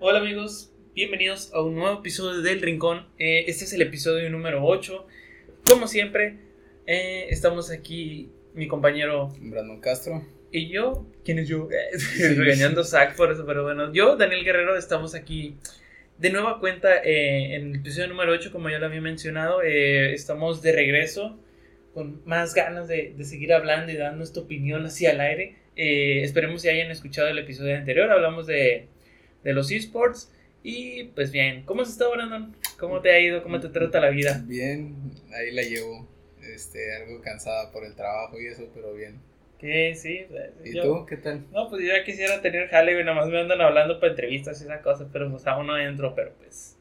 Hola amigos, bienvenidos a un nuevo episodio del Rincón. Eh, este es el episodio número 8. Como siempre, eh, estamos aquí mi compañero Brandon Castro. y yo. ¿Quién es yo? Regañando a Zach por eso, pero bueno, yo, Daniel Guerrero, estamos aquí de nueva cuenta eh, en el episodio número 8, como ya lo había mencionado. estamos de regreso con más ganas de, de seguir hablando y dando esta opinión hacia el aire. Esperemos que hayan escuchado el episodio anterior. Hablamos de, de los esports. Y pues bien, ¿cómo has estado, Brandon? ¿Cómo te ha ido? ¿Cómo te trata la vida? Bien, ahí la llevo. Este, algo cansada por el trabajo y eso, pero bien. ¿Qué? Sí. ¿Y yo- tú qué tal? No, pues yo ya quisiera tener jale, güey. Nada más me andan hablando para entrevistas y esa cosa. Pero pues aún no entro, pero pues.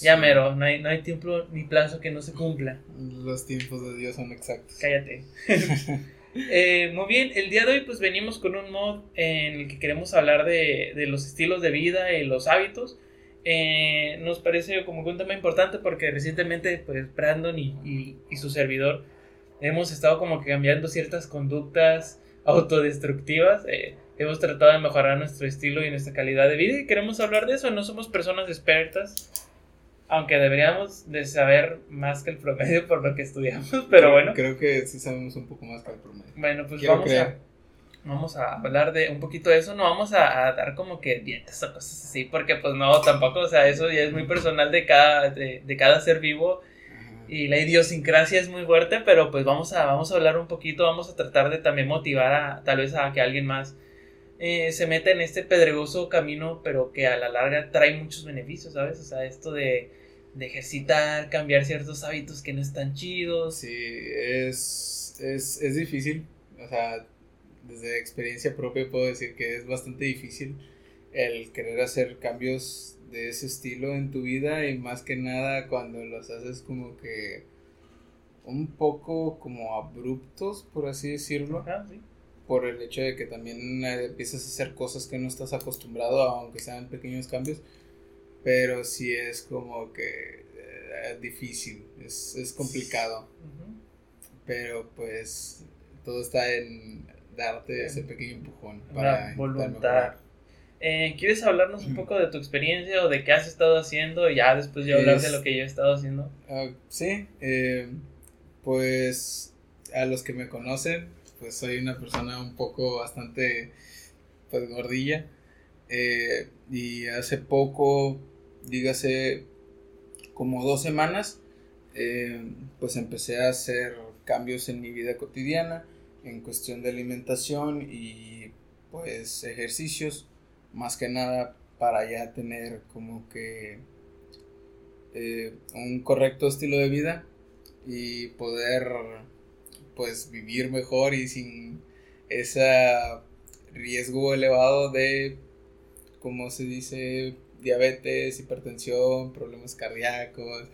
Ya mero. No hay, no hay tiempo ni plazo que no se cumpla. Los tiempos de Dios son exactos. Cállate. Eh, muy bien, el día de hoy pues venimos con un mod en el que queremos hablar de, de los estilos de vida y los hábitos. Eh, nos parece como un tema importante porque recientemente pues Brandon y, y- y su servidor hemos estado como que cambiando ciertas conductas autodestructivas. eh, hemos tratado de mejorar nuestro estilo y nuestra calidad de vida y queremos hablar de eso. No somos personas expertas. Aunque deberíamos de saber más que el promedio por lo que estudiamos, pero bueno. Creo que sí sabemos un poco más que el promedio. Bueno, pues Quiero vamos creer. a, vamos a hablar de un poquito de eso. No vamos a, a dar como que dietas o cosas así, porque pues no, tampoco, o sea, eso ya es muy personal de cada, de, de cada ser vivo Ajá. y la idiosincrasia es muy fuerte, pero pues vamos a, vamos a hablar un poquito, vamos a tratar de también motivar a tal vez a que alguien más eh, se meta en este pedregoso camino, pero que a la larga trae muchos beneficios, ¿sabes? O sea, esto de, de ejercitar, cambiar ciertos hábitos que no están chidos. Sí, es, es, es difícil. O sea, desde experiencia propia puedo decir que es bastante difícil el querer hacer cambios de ese estilo en tu vida y más que nada cuando los haces como que un poco como abruptos, por así decirlo, Ajá, sí. por el hecho de que también eh, empiezas a hacer cosas que no estás acostumbrado, aunque sean pequeños cambios, pero sí es como que eh, difícil, es, es complicado. Pero pues todo está en darte ese pequeño empujón Una para voluntad. Eh, ¿Quieres hablarnos un poco de tu experiencia o de qué has estado haciendo? Y ya después yo hablar de lo que yo he estado haciendo. Ah, sí, eh, pues a los que me conocen, pues soy una persona un poco bastante pues gordilla. eh, y hace poco, dígase como dos semanas, eh, pues empecé a hacer cambios en mi vida cotidiana en cuestión de alimentación y pues ejercicios, más que nada para ya tener como que eh, un correcto estilo de vida y poder pues vivir mejor y sin ese riesgo elevado de como se dice diabetes, hipertensión, problemas cardíacos,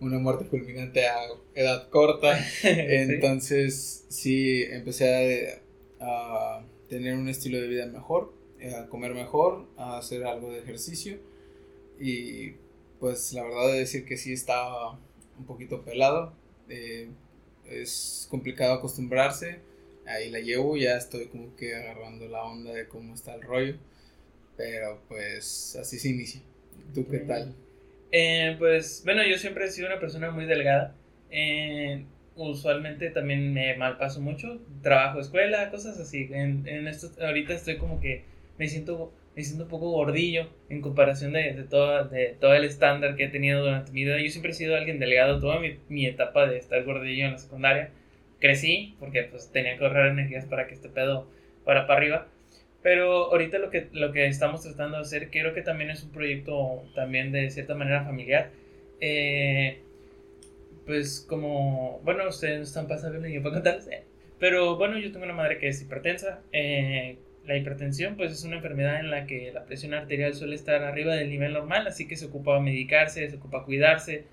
una muerte fulminante a edad corta. Entonces, sí, empecé a, a tener un estilo de vida mejor, a comer mejor, a hacer algo de ejercicio. Y pues la verdad de decir que sí estaba un poquito pelado. eh, es complicado acostumbrarse. Ahí la llevo, ya estoy como que agarrando la onda de cómo está el rollo. Pero pues así se inicia. ¿Tú qué tal? Eh, pues bueno, yo siempre he sido una persona muy delgada. Eh, usualmente también me malpaso mucho. Trabajo, escuela, cosas así. En, en esto, ahorita estoy como que me siento, me siento un poco gordillo en comparación de, de, toda, de todo el estándar que he tenido durante mi vida. Yo siempre he sido alguien delgado toda mi, mi etapa de estar gordillo en la secundaria. Crecí porque pues tenía que ahorrar energías para que este pedo fuera para arriba. Pero ahorita lo que, lo que estamos tratando de hacer, creo que también es un proyecto también de cierta manera familiar. Eh, pues como, bueno, ustedes no están pasando ni yo puedo contarles. eh, Pero bueno, yo tengo una madre que es hipertensa. eh, la hipertensión pues es una enfermedad en la que la presión arterial suele estar arriba del nivel normal, así que se ocupa medicarse, se ocupa cuidarse.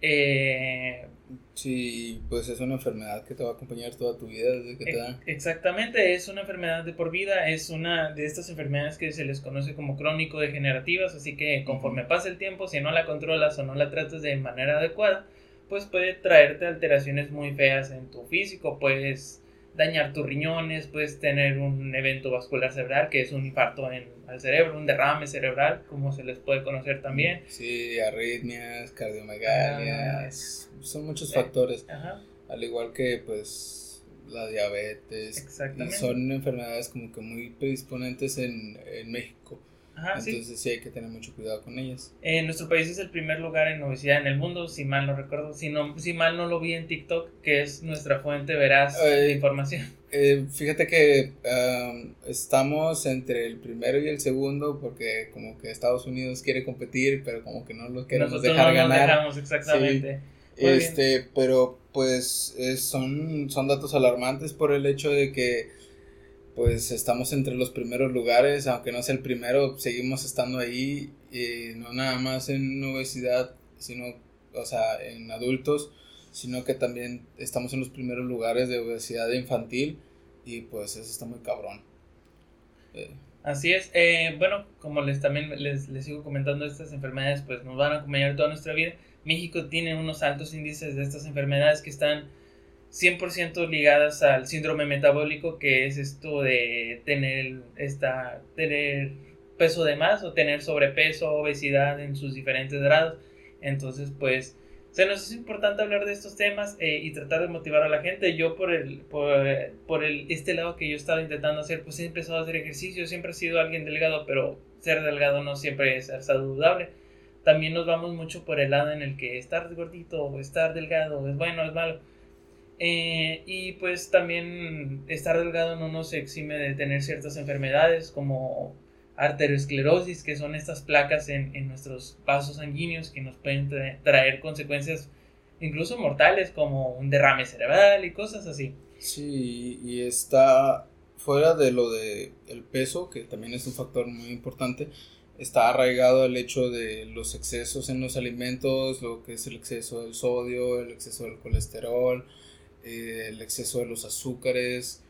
Eh, Sí, pues es una enfermedad que te va a acompañar toda tu vida desde que te da. Ex- Exactamente, es una enfermedad de por vida, es una de estas enfermedades que se les conoce como crónico-degenerativas, así que conforme pasa el tiempo, si no la controlas o no la tratas de manera adecuada, pues puede traerte alteraciones muy feas en tu físico, puedes dañar tus riñones, puedes tener un evento vascular cerebral, que es un infarto en, al cerebro, un derrame cerebral, como se les puede conocer también. Sí, arritmias, cardiomegalia, son muchos factores. Al igual que pues la diabetes. Exactamente. son enfermedades como que muy predisponentes en, en México. Entonces sí. hay que tener mucho cuidado con ellas. Eh, nuestro país es el primer lugar en obesidad en el mundo, si mal no recuerdo, si, no, si mal no lo vi en TikTok, que es nuestra fuente veraz de información. Eh, fíjate que estamos entre el primero y el segundo porque como que Estados Unidos quiere competir, pero como que no lo queremos dejar no ganar. Dejamos, exactamente. este, pero pues son, son datos alarmantes por el hecho de que pues estamos entre los primeros lugares, aunque no sea el primero, seguimos estando ahí, y no nada más en obesidad, sino, o sea, en adultos, sino que también estamos en los primeros lugares de obesidad infantil y pues eso está muy cabrón. Eh. Así es, eh, bueno, como les también les, les sigo comentando, estas enfermedades pues nos van a acompañar toda nuestra vida. México tiene unos altos índices de estas enfermedades que están 100% ligadas al síndrome metabólico, que es esto de tener, esta, tener peso de más o tener sobrepeso, obesidad en sus diferentes grados. Entonces, pues, se nos es importante hablar de estos temas eh, y tratar de motivar a la gente. Yo por el, por, el, este lado que yo estaba intentando hacer, pues he empezado a hacer ejercicio, siempre he sido alguien delgado, pero ser delgado no siempre es saludable. También nos vamos mucho por el lado en el que estar gordito o estar delgado es bueno, es malo eh, y pues también estar delgado no nos exime de tener ciertas enfermedades como arteriosclerosis, que son estas placas en, en nuestros vasos sanguíneos que nos pueden traer consecuencias incluso mortales como un derrame cerebral y cosas así. Sí, y está fuera de lo de el peso, que también es un factor muy importante, está arraigado el hecho de los excesos en los alimentos, lo que es el exceso del sodio, el exceso del colesterol, eh, el exceso de los azúcares,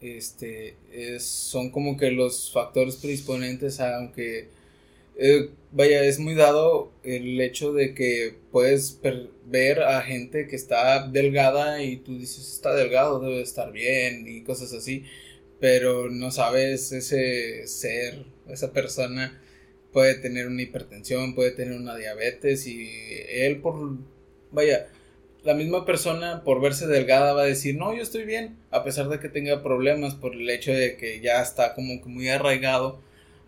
este, es, son como que los factores predisponentes, aunque eh, vaya, es muy dado el hecho de que puedes ver a gente que está delgada y tú dices, está delgado, debe estar bien y cosas así, pero no sabes ese ser, esa persona puede tener una hipertensión, puede tener una diabetes y él por, vaya, la misma persona por verse delgada va a decir, no, yo estoy bien, a pesar de que tenga problemas por el hecho de que ya está como que muy arraigado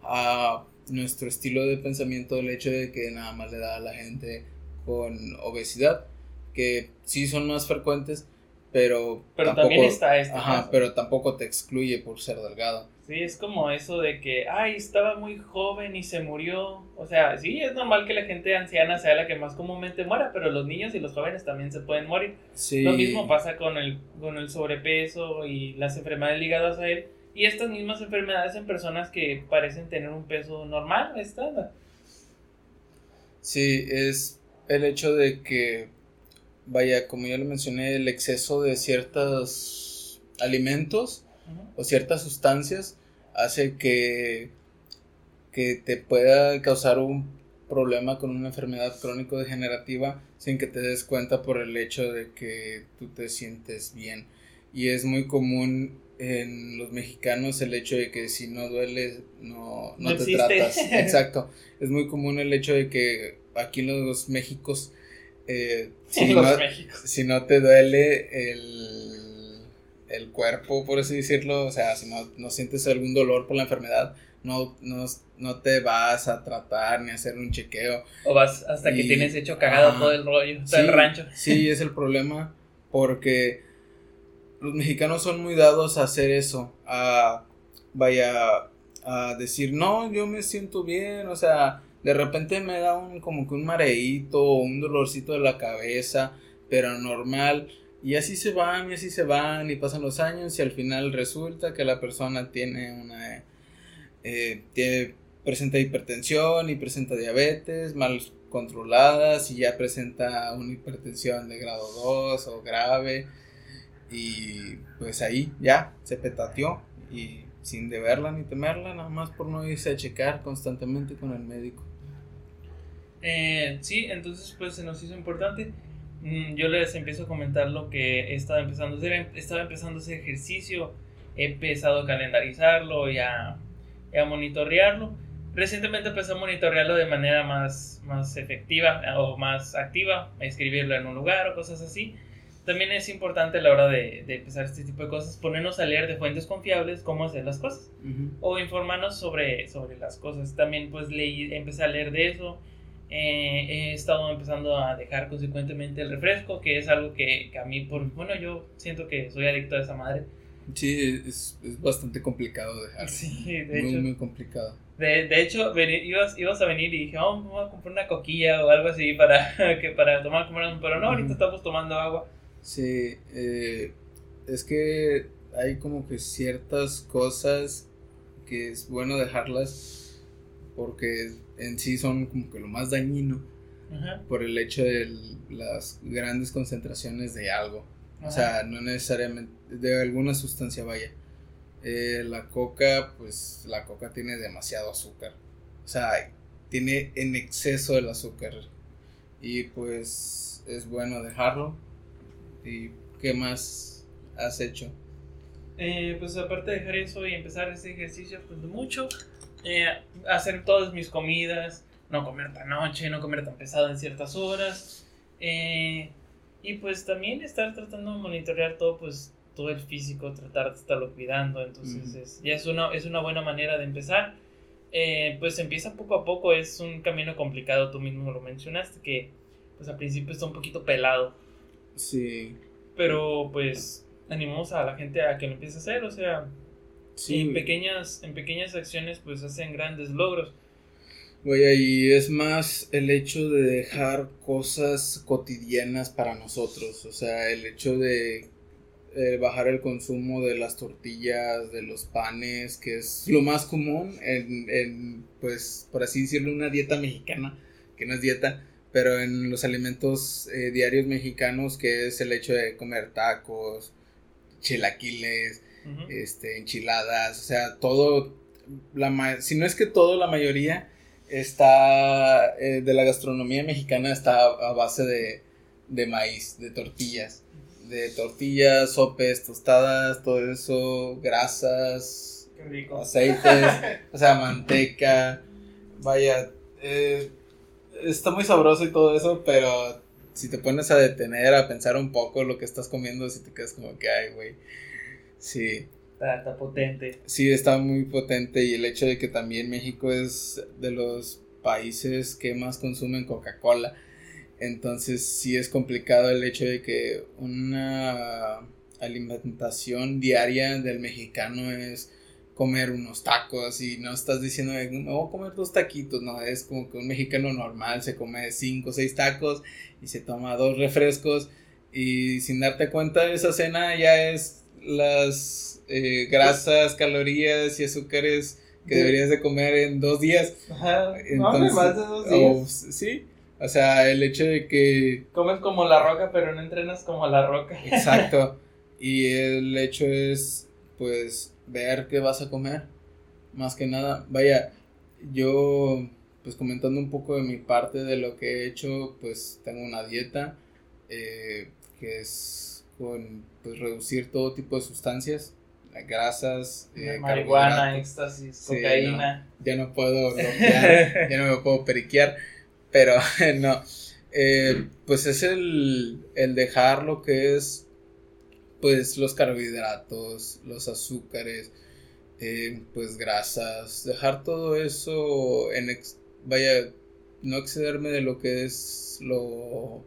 a nuestro estilo de pensamiento, el hecho de que nada más le da a la gente con obesidad, que sí son más frecuentes, pero, pero también está este ajá, pero tampoco te excluye por ser delgado. Sí, es como eso de que, ay, estaba muy joven y se murió. O sea, sí, es normal que la gente anciana sea la que más comúnmente muera, pero los niños y los jóvenes también se pueden morir. Lo mismo pasa con el, con el sobrepeso y las enfermedades ligadas a él. Y estas mismas enfermedades en personas que parecen tener un peso normal, estándar. Sí, es el hecho de que, vaya, como ya lo mencioné, el exceso de ciertos alimentos o ciertas sustancias hace que, que te pueda causar un problema con una enfermedad crónico-degenerativa sin que te des cuenta por el hecho de que tú te sientes bien. Y es muy común en los mexicanos el hecho de que si no duele no, no, te tratas. Exacto. Es muy común el hecho de que aquí en los Méxicos, eh, si, no, si no te duele el el cuerpo, por así decirlo, o sea, si no, no sientes algún dolor por la enfermedad, no, no, no, te vas a tratar ni a hacer un chequeo. O vas hasta que tienes hecho cagado todo el rollo, todo el rancho. Sí, es el problema, porque los mexicanos son muy dados a hacer eso, a, vaya, a decir, no, yo me siento bien, o sea, de repente me da un, como que un mareíto, un dolorcito de la cabeza, pero normal y así se van, y así se van, y pasan los años, y al final resulta que la persona tiene una. Eh, tiene, presenta hipertensión y presenta diabetes mal controladas, y ya presenta una hipertensión de grado 2 o grave. Y pues ahí ya se petateó, y sin deberla ni temerla, nada más por no irse a checar constantemente con el médico. Eh, sí, entonces pues se nos hizo importante yo les empiezo a comentar lo que he estado empezando a hacer. Estaba empezando hacer ejercicio, he empezado a calendarizarlo y a, y a monitorearlo. Recientemente empecé a monitorearlo de manera más, más efectiva o más activa, a escribirlo en un lugar o cosas así. También es importante a la hora de, de empezar este tipo de cosas ponernos a leer de fuentes confiables cómo hacer las cosas o informarnos sobre, sobre las cosas. También pues leí, empecé a leer de eso. Eh, he estado empezando a dejar consecuentemente el refresco, que es algo que, que, a mí, por, bueno, yo siento que soy adicto a esa madre. Sí, es, es bastante complicado dejar. Sí, de muy, hecho. muy complicado. De, de hecho, veni- ibas, ibas a venir y dije, oh, voy a comprar una coquilla o algo así para, que, para tomar, comer, pero no, ahorita estamos tomando agua. Sí, eh, es que hay como que ciertas cosas que es bueno dejarlas porque en sí son como que lo más dañino Ajá, por el hecho de las grandes concentraciones de algo. O sea, no necesariamente de alguna sustancia vaya. Eh, la coca, pues la coca tiene demasiado azúcar. O sea, tiene en exceso el azúcar. Y pues es bueno dejarlo. ¿Y qué más has hecho? Eh, pues aparte de dejar eso y empezar este ejercicio, pues mucho, eh, hacer todas mis comidas, no comer tan noche, no comer tan pesado en ciertas horas, eh, y pues también estar tratando de monitorear todo, pues todo el físico, tratar de estarlo cuidando, entonces Ujú. es, ya es una, es una buena manera de empezar. Eh, pues empieza poco a poco, es un camino complicado, tú mismo lo mencionaste, que pues al principio está un poquito pelado, Sí. pero pues animamos a la gente a que lo empiece a hacer, o sea, Sí. en pequeñas, en pequeñas acciones pues hacen grandes logros. Vaya, y es más el hecho de dejar cosas cotidianas para nosotros, o sea, el hecho de eh, bajar el consumo de las tortillas, de los panes, que es lo más común en, en, pues, por así decirlo, una dieta mexicana, que no es dieta, pero en los alimentos eh, diarios mexicanos, que es el hecho de comer tacos, chilaquiles, Este, enchiladas, o sea, todo, la ma- si no es que todo, la mayoría está, eh, de la gastronomía mexicana está a, a base de, de maíz, de tortillas, de tortillas, sopes, tostadas, todo eso, grasas, Qué rico. aceites, o sea, manteca, vaya, eh, está muy sabroso y todo eso, pero si te pones a detener, a pensar un poco lo que estás comiendo, si te quedas como que, ay, güey, sí. Está, está potente. Sí, está muy potente y el hecho de que también México es de los países que más consumen Coca-Cola. Entonces sí es complicado el hecho de que una alimentación diaria del mexicano es comer unos tacos y no estás diciendo "Ay, me voy a comer dos taquitos, no, es como que un mexicano normal se come cinco o seis tacos y se toma dos refrescos y sin darte cuenta esa cena ya es las eh, grasas, calorías y azúcares que Sí. deberías de comer en dos días. Ajá. Entonces, no, más de dos días. sí, o sea, el hecho de que Comes como la roca, pero no entrenas como la roca. Exacto. Y el hecho es, pues, ver qué vas a comer. Más que nada, vaya, yo, pues, comentando un poco de mi parte de lo que he hecho, pues, tengo una dieta eh, que es con, pues, reducir todo tipo de sustancias, grasas, eh, Marihuana, éxtasis, Sí, cocaína. Ya no puedo, no, ya, ya no me puedo periquear, pero no. Eh, pues es el, el dejar lo que es, pues los carbohidratos, los azúcares, eh, pues grasas, dejar todo eso en, ex- vaya, no excederme de lo que es lo,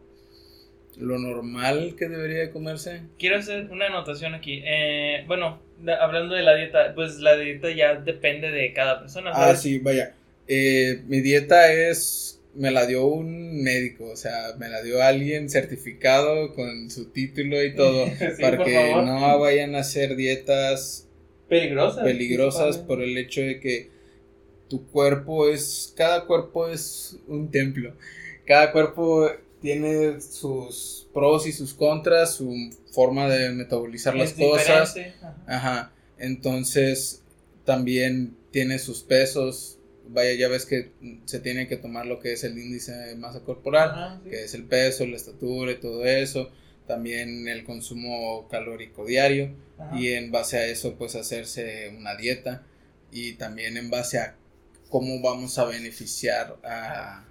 lo normal que debería de comerse. Quiero hacer una anotación aquí. Eh, bueno, hablando de la dieta, pues la dieta ya depende de cada persona. Ah, sí, vaya. Eh, mi dieta es, me la dio un médico, o sea, me la dio alguien certificado con su título y todo, Sí, para que no vayan a hacer dietas Peligrosas. peligrosas por el hecho de que tu cuerpo es, cada cuerpo es un templo, cada cuerpo tiene sus pros y sus contras, su forma de metabolizar las cosas. ajá. Ajá, entonces también tiene sus pesos. vaya, ya ves que se tiene que tomar lo que es el índice de masa corporal, que es el peso, la estatura y todo eso, también el consumo calórico diario y en base a eso pues hacerse una dieta y también en base a cómo vamos a beneficiar a,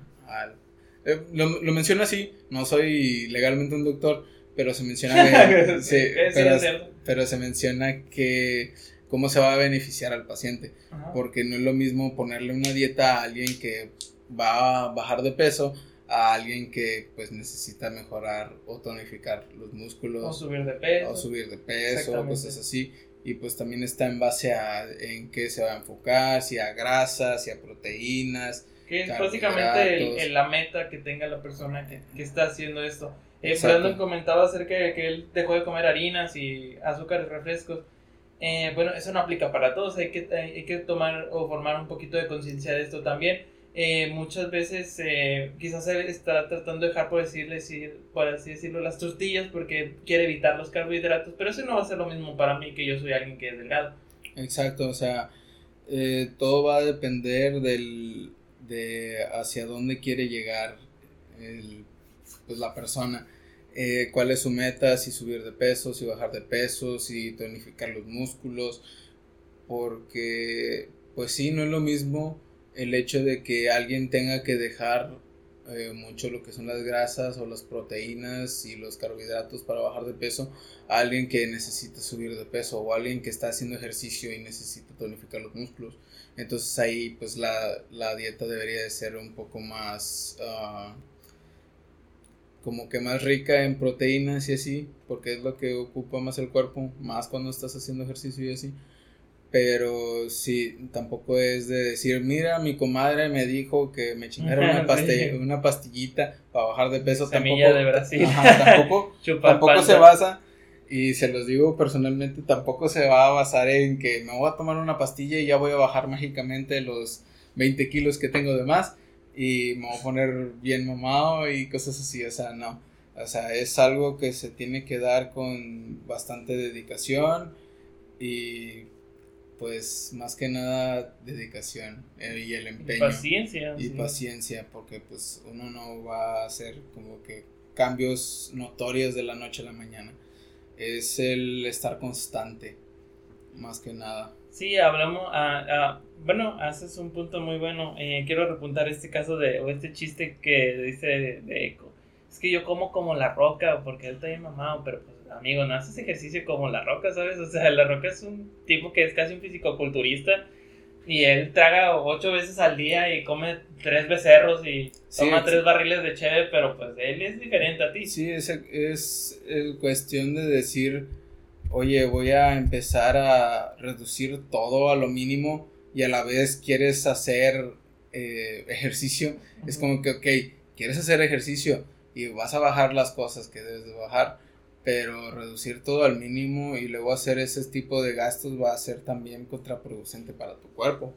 eh, lo, lo, menciono así, no soy legalmente un doctor, pero se menciona que, pero, se menciona que cómo se va a beneficiar al paciente, porque no es lo mismo ponerle una dieta a alguien que va a bajar de peso a alguien que pues necesita mejorar o tonificar los músculos o subir de peso. o subir de peso cosas así y pues también está en base a en qué se va a enfocar, si a grasas, si a proteínas. Que es básicamente la meta que tenga la persona que, que está haciendo esto. Eh, Brandon comentaba acerca de que él dejó de comer harinas y azúcares, refrescos. Eh, bueno, eso no aplica para todos, hay que, hay que tomar o formar un poquito de conciencia de esto también eh, muchas veces eh, quizás él está tratando de dejar por, decirle, por así decirlo las tortillas porque quiere evitar los carbohidratos, pero eso no va a ser lo mismo para mí que yo soy alguien que es delgado. Exacto, o sea, todo va a depender del, de hacia dónde quiere llegar el, pues, la persona. cuál es su meta, si subir de peso, si bajar de peso, si tonificar los músculos, porque pues sí, no es lo mismo el hecho de que alguien tenga que dejar eh, mucho lo que son las grasas o las proteínas y los carbohidratos para bajar de peso a alguien que necesita subir de peso o alguien que está haciendo ejercicio y necesita tonificar los músculos. Entonces ahí pues la, dieta debería de ser un poco más... Ah, como que más rica en proteínas y así, porque es lo que ocupa más el cuerpo, más cuando estás haciendo ejercicio y así pero sí, tampoco es de decir, mira, mi comadre me dijo que me chingara una, una pastillita para bajar de peso. Semilla de Brasil. tampoco, tampoco se basa, y se los digo personalmente, tampoco se va a basar en que me voy a tomar una pastilla y ya voy a bajar mágicamente los 20 kilos que tengo de más y me voy a poner bien mamado y cosas así, o sea, no. O sea, es algo que se tiene que dar con bastante dedicación y pues más que nada dedicación eh, y el empeño. Y paciencia. Y paciencia, porque pues uno no va a hacer como que cambios notorios de la noche a la mañana. Es el estar constante, más que nada. Sí, hablamos, a, bueno, haces un punto muy bueno. Eh, quiero repuntar este caso de, o este chiste que dice de, Eco. Es que yo como como la roca, porque él está bien mamado, pero pues amigo, no haces ejercicio como La Roca, ¿sabes? O sea, La Roca es un tipo que es casi un fisicoculturista y él traga ocho veces al día y come tres becerros y toma tres barriles de cheve, pero pues él es diferente a ti. Sí, es, es, cuestión de decir, oye, voy a empezar a reducir todo a lo mínimo y a la vez quieres hacer eh, ejercicio. Es como que, ok, quieres hacer ejercicio y vas a bajar las cosas que debes de bajar pero reducir todo al mínimo y luego hacer ese tipo de gastos va a ser también contraproducente para tu cuerpo.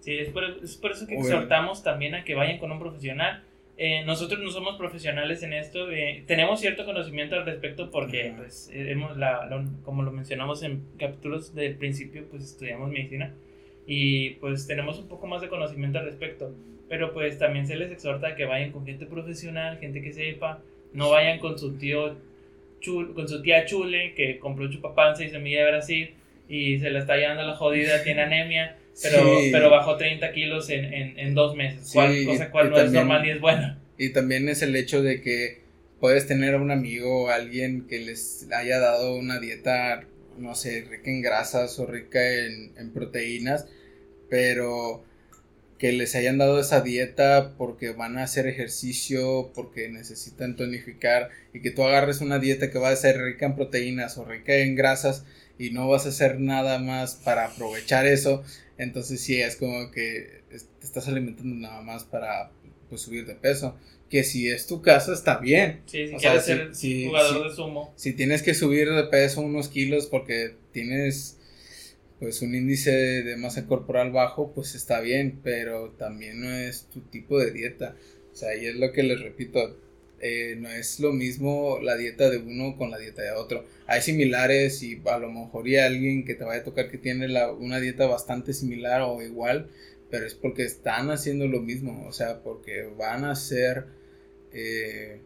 Sí, es por, eso que exhortamos también a que vayan con un profesional. Eh, nosotros no somos profesionales en esto, eh, tenemos cierto conocimiento al respecto porque, pues, hemos la, como lo mencionamos en capítulos del principio, pues estudiamos medicina y pues tenemos un poco más de conocimiento al respecto, pero pues también se les exhorta a que vayan con gente profesional, gente que sepa, no vayan con su tío con su tía Chule, que compró chupapanza y semilla de Brasil, y se la está llevando la jodida, tiene anemia, pero, pero bajó 30 kilos en, en, dos meses, cosa cual no es normal y es buena. Y también es el hecho de que puedes tener a un amigo o alguien que les haya dado una dieta, no sé, rica en grasas o rica en, en proteínas, pero que les hayan dado esa dieta porque van a hacer ejercicio, porque necesitan tonificar y que tú agarres una dieta que va a ser rica en proteínas o rica en grasas y no vas a hacer nada más para aprovechar eso, entonces sí es como que te estás alimentando nada más para pues, subir de peso. Que si es tu caso está bien. si quieres ser jugador de sumo. Si tienes que subir de peso unos kilos porque tienes pues un índice de masa corporal bajo, pues está bien, pero también no es tu tipo de dieta. O sea, y es lo que les repito, eh, no es lo mismo la dieta de uno con la dieta de otro. Hay similares y a lo mejor hay alguien que te vaya a tocar que tiene la, una dieta bastante similar o igual, pero es porque están haciendo lo mismo, o sea, porque van a ser, eh,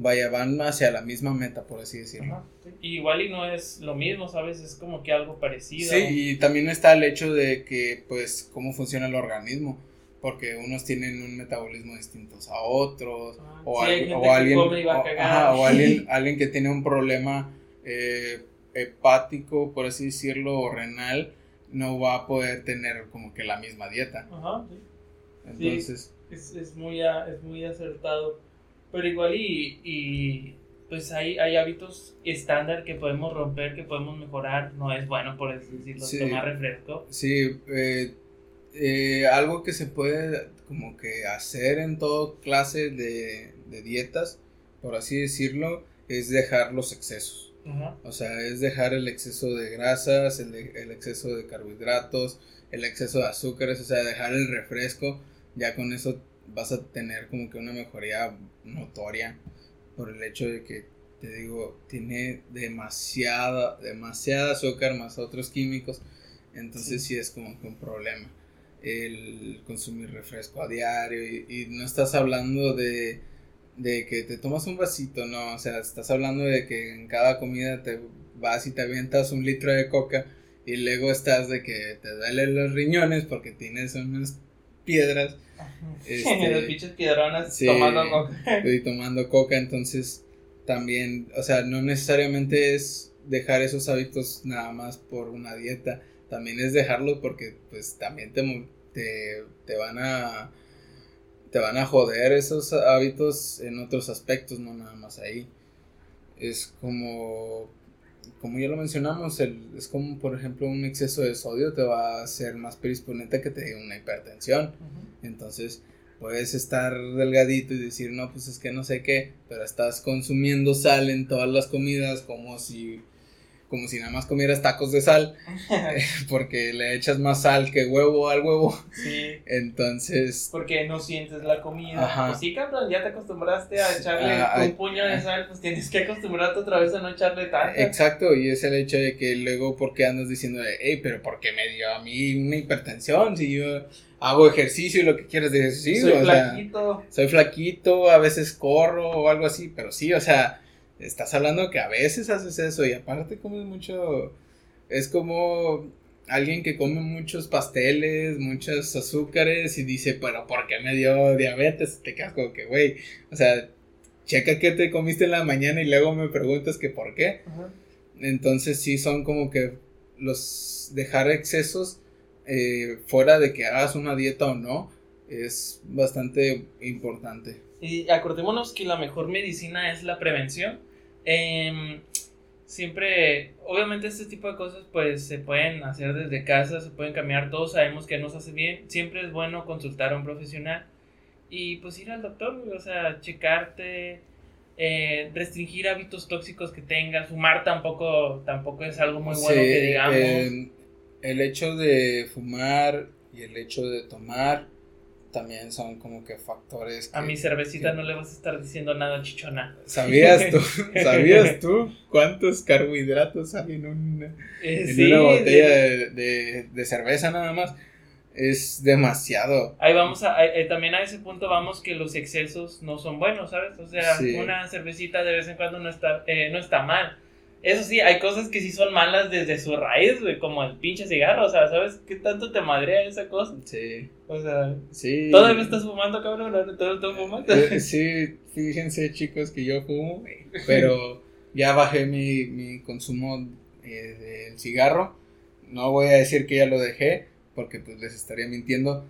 vaya, van hacia la misma meta, por así decirlo. igual y no es lo mismo, ¿sabes? Es como que algo parecido. Sí, y también está el hecho de que, pues, cómo funciona el organismo porque unos tienen un metabolismo distinto a otros, ah, o, alguien, o, alguien, alguien, que tiene un problema eh, hepático, por así decirlo, o renal, no va a poder tener como que la misma dieta. Ajá, sí. Entonces... es, es, muy, es muy acertado, pero igual y, y pues hay, hay hábitos estándar que podemos romper, que podemos mejorar, no es bueno, por decirlo, tomar refresco. Sí, eh, eh, algo que se puede como que hacer en toda clase de, dietas, por así decirlo, es dejar los excesos. O sea, es dejar el exceso de grasas, el, el, exceso de carbohidratos, el exceso de azúcares, o sea, dejar el refresco. Ya con eso vas a tener como que una mejoría notoria por el hecho de que, te digo, tiene demasiada, demasiada azúcar más otros químicos. Entonces sí. es como que un problema el consumir refresco a diario. Y, no estás hablando de, de, que te tomas un vasito, no, o sea, estás hablando de que en cada comida te vas y te avientas un litro de coca y luego estás de que te duelen los riñones porque tienes unas piedras. Este, los pinches piedronas tomando coca. Y tomando coca, entonces también, o sea, no necesariamente es dejar esos hábitos nada más por una dieta, también es dejarlo porque pues también te, te, van a te van a joder esos hábitos en otros aspectos, no nada más ahí. Es como como ya lo mencionamos, el, es como por ejemplo un exceso de sodio te va a hacer más predisponente que te dé una hipertensión. Entonces, puedes estar delgadito y decir, no, pues es que no sé qué, pero estás consumiendo sal en todas las comidas como si como si nada más comieras tacos de sal, eh, porque le echas más sal que huevo al huevo. Sí. Entonces. Porque no sientes la comida. Ajá. Pues sí, cabrón, ya te acostumbraste a echarle ah, un puño de sal, pues tienes que acostumbrarte otra vez a no echarle tanta. Exacto, y es el hecho de que luego, ¿por qué andas diciendo, hey, pero ¿por qué me dio a mí una hipertensión? Si yo hago ejercicio y lo que quieras decir, sí, soy flaquito. soy flaquito, a veces corro o algo así, pero sí, o sea estás hablando que a veces haces eso y aparte comes mucho, es como alguien que come muchos pasteles, muchos azúcares y dice, pero ¿por qué me dio diabetes? Te quedas como que, güey, o sea, checa qué te comiste en la mañana y luego me preguntas que por qué. Entonces sí son como que los dejar excesos eh, fuera de que hagas una dieta o no es bastante importante. Y acordémonos que la mejor medicina es la prevención. Em, siempre, obviamente este tipo de cosas pues se pueden hacer desde casa, se pueden cambiar, todos sabemos que nos hace bien, siempre es bueno consultar a un profesional y pues ir al doctor, o sea, checarte, eh, restringir hábitos tóxicos que tengas, fumar tampoco, tampoco es algo muy bueno que digamos. el hecho de fumar y el hecho de tomar también son como que factores. a mi cervecita no le vas a estar diciendo nada chichona. ¿Sabías tú, ¿sabías tú cuántos carbohidratos hay en, una, eh, una botella de, cerveza nada más? Es demasiado. Ahí vamos a, eh, también a ese punto vamos que los excesos no son buenos, ¿sabes? O sea, una cervecita de vez en cuando no está, eh, no está mal eso sí, hay cosas que sí son malas desde su raíz, güey, como el pinche cigarro, o sea, ¿sabes qué tanto te madrea esa cosa? Sí. O sea, sí. ¿todavía estás fumando, cabrón? ¿Todo estás fumando? Eh, sí, fíjense, chicos, que yo fumo, pero ya bajé mi, mi consumo eh, del cigarro. No voy a decir que ya lo dejé, porque pues les estaría mintiendo,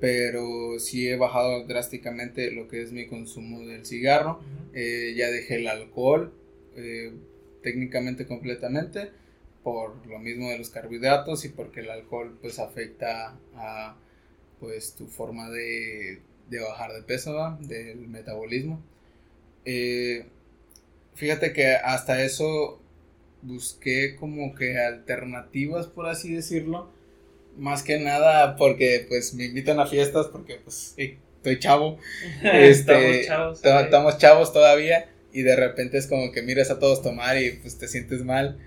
pero sí he bajado drásticamente lo que es mi consumo del cigarro. eh, ya dejé el alcohol. Eh, técnicamente completamente por lo mismo de los carbohidratos y porque el alcohol pues afecta a pues tu forma de, de bajar de peso, del metabolismo. Eh, fíjate que hasta eso busqué como que alternativas, por así decirlo. Más que nada porque pues me invitan a fiestas porque pues estoy chavo. este, estamos chavos todavía y de repente es como que miras a todos tomar y pues te sientes mal.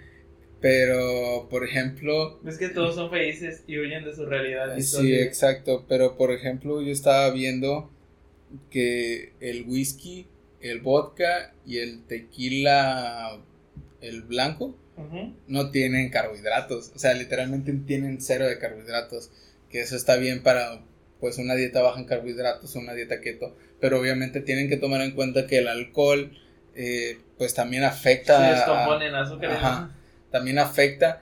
Pero, por ejemplo... Es que todos son felices y huyen de su realidad. Sí, exacto. Pero, por ejemplo, yo estaba viendo que el whisky, el vodka y el tequila, el blanco, no tienen carbohidratos. O sea, literalmente tienen cero de carbohidratos. Que eso está bien para pues una dieta baja en carbohidratos, una dieta keto. Pero obviamente tienen que tomar en cuenta que el alcohol eh, pues también afecta. Descomponen azúcar. Ajá, también afecta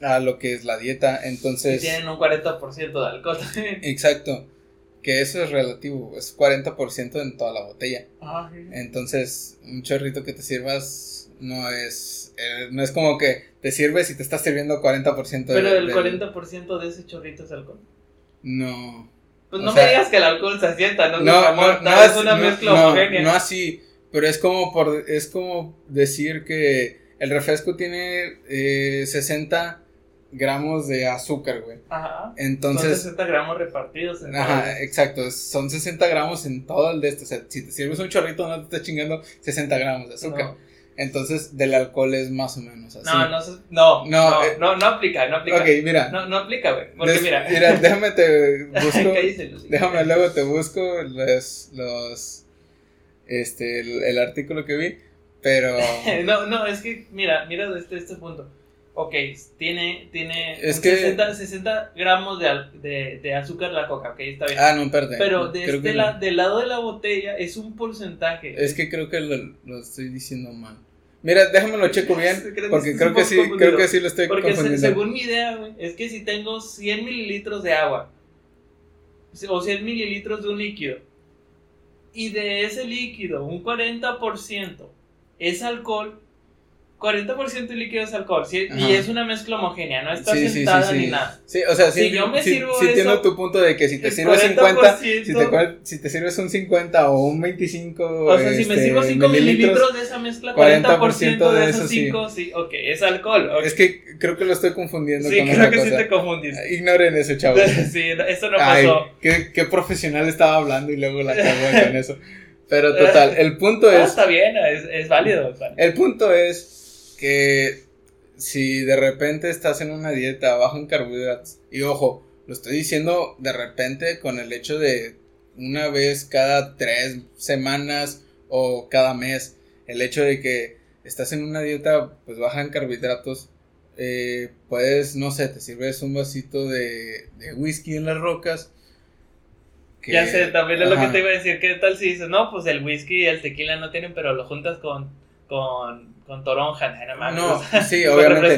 a lo que es la dieta. Entonces. Y tienen un 40% de alcohol Exacto. Que eso es relativo, es 40% en toda la botella. Ah, Entonces, un chorrito que te sirvas no es eh, no es como que te sirves y te estás sirviendo 40% de Pero el 40% de ese chorrito es alcohol. No. Pues no me digas que el alcohol se asienta, no, no, no, no es una mezcla homogénea. No así, pero es como por es como decir que el refresco tiene eh, 60 gramos de azúcar, güey. Ajá. Entonces. Son 60 gramos repartidos en Ajá, exacto. Son 60 gramos en todo el de esto. O sea, si te sirves un chorrito, no te estás chingando 60 gramos de azúcar. Entonces, del alcohol es más o menos así. No, no, no, no, eh, no, no, aplica, no aplica. Ok, mira. No, no aplica, güey. Porque mira. Mira, déjame te busco. déjame luego te busco los, los, este, el, el artículo que vi, pero. no, no, es que, mira, mira desde este punto ok, tiene, tiene es 60, gramos de, de, de, azúcar la coca, ok, está bien. Ah, no, perdón. Pero de este del lado de la botella es un porcentaje. Es que creo que lo, estoy diciendo mal. Mira, déjame lo checo bien, porque creo que sí, creo que sí lo estoy porque confundiendo. según mi idea, güey, es que si tengo 100 mililitros de agua, o 100 mililitros de un líquido, y de ese líquido un 40% es alcohol, 40% de líquido es alcohol, ¿sí? y es una mezcla homogénea, no está sentada ni nada. Sí, o sea, si yo me sirvo sí, entiendo tu punto de que si te sirves 50, si te, si te sirves un 50 o un 25 O sea, si me este, sirvo 5 mililitros de esa mezcla, 40%, de, esos 5, sí. ok, es alcohol. Es que creo que lo estoy confundiendo sí, creo que sí te confundiste. Ignoren eso, chavos. sí, eso no pasó. qué, qué profesional estaba hablando y luego la cagó con eso. Pero total, el punto es... está bien, es, es válido. El punto es que si de repente estás en una dieta bajo en carbohidratos, y ojo, lo estoy diciendo de repente con el hecho de una vez cada tres semanas o cada mes, el hecho de que estás en una dieta pues baja en carbohidratos, eh, puedes, no sé, te sirves un vasito de, de whisky en las rocas. ya sé, también es lo que te iba a decir, ¿qué tal si dices, no, pues el whisky y el tequila no tienen, pero lo juntas con, con con toronja, nada más. No, sí, obviamente.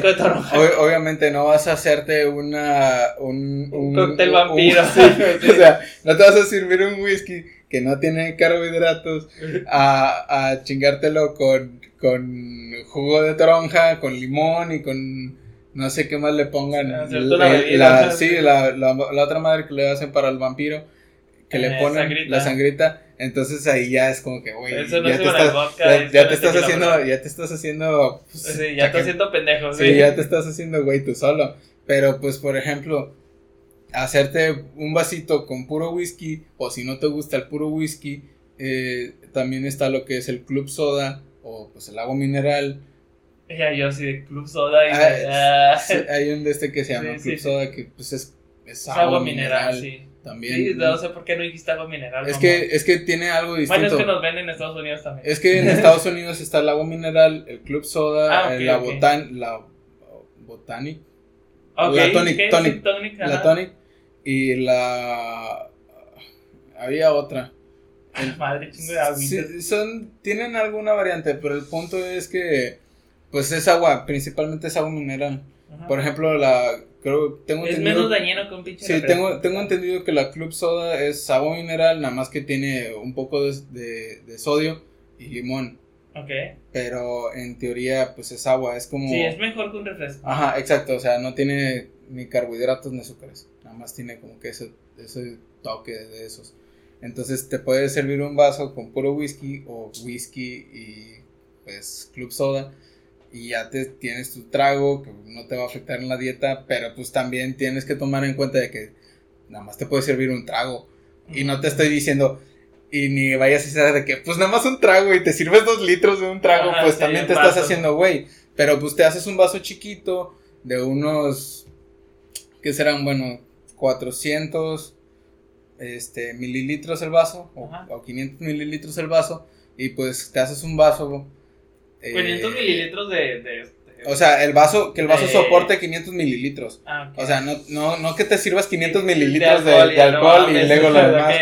obviamente no vas a hacerte una. Un, un, cóctel vampiro. O sea, no te vas a servir un whisky que no tiene carbohidratos a, a chingártelo con, con jugo de toronja, con limón y con. No sé qué más le pongan. La, sí, la, la, otra madre que le hacen para el vampiro. Que le eh, ponen la sangrita entonces ahí ya es como que, güey, ya, te, estás, ya, te estás haciendo, ya te estás haciendo, pues, sí, ya estás haciendo pendejo, sí. ya te estás haciendo, güey, tú solo. Pero, pues, por ejemplo, hacerte un vasito con puro whisky, o si no te gusta el puro whisky, eh, también está lo que es el club soda, o pues el agua mineral. Ya, yo sí, de club soda. Y ah, hay un de este que se llama club soda, que pues es, es agua, mineral, sí. También. Sí, no sé por qué no dijiste agua mineral. Es que, es que tiene algo distinto. Bueno, es que nos ven en Estados Unidos también. Es que en Estados Unidos está el agua mineral, el club soda, ah, la botan, la botanic. la tonic, tonic, la tonic y la había otra. Madre chingo de agua. Sí, son tienen alguna variante, pero el punto es que pues es agua, principalmente es agua mineral. Por ejemplo, la tengo es menos dañino que un pinche Sí, tengo, tengo entendido que la Club Soda es agua mineral, nada más que tiene un poco de, de, sodio y limón. Ok. Pero en teoría, pues es agua, es como... Sí, es mejor que un refresco. Ajá, exacto, o sea, no tiene ni carbohidratos ni azúcares, nada más tiene como que ese, ese toque de esos. Entonces te puedes servir un vaso con puro whisky o whisky y pues club soda y ya te tienes tu trago que no te va a afectar en la dieta, pero pues también tienes que tomar en cuenta de que nada más te puede servir un trago y no te estoy diciendo y ni vayas a decir de que pues nada más un trago y te sirves dos litros de un trago, pues también te estás haciendo güey. Pero pues te haces un vaso chiquito de unos, ¿qué serán? Bueno, 400 este, mililitros el vaso o, o 500 mililitros el vaso y pues te haces un vaso. Eh, 500 mililitros de, de, de- O sea, el vaso, que el vaso de- soporte 500 mililitros. Ah. O sea, no, no, no que te sirvas 500 De mililitros de, no alcohol y mames, luego lo demás.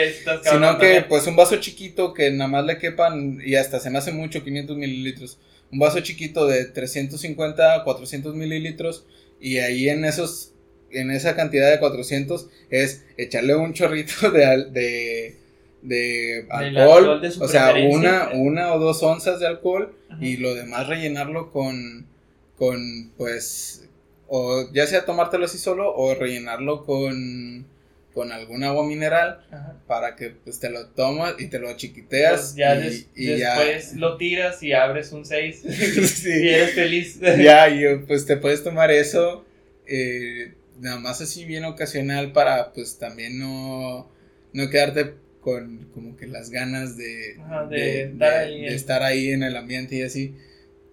Sino que también. pues un vaso chiquito que nada más le quepan y hasta se me hace mucho 500 mililitros. Un vaso chiquito de 350 a 400 mililitros y ahí en esos en esa cantidad de 400 es echarle un chorrito de de, de alcohol, de o sea, una, una o dos onzas de alcohol Ajá. y lo demás rellenarlo con con pues o ya sea tomártelo así solo o rellenarlo con con algún agua mineral Ajá. para que pues te lo tomas y te lo chiquiteas Pues ya y, ya después lo tiras y abres un 6 y eres feliz. ya y pues te puedes tomar eso eh, nada más así bien ocasional para pues también no no quedarte con como que las ganas de, Ajá, de de- estar ahí de en- estar ahí en el ambiente y así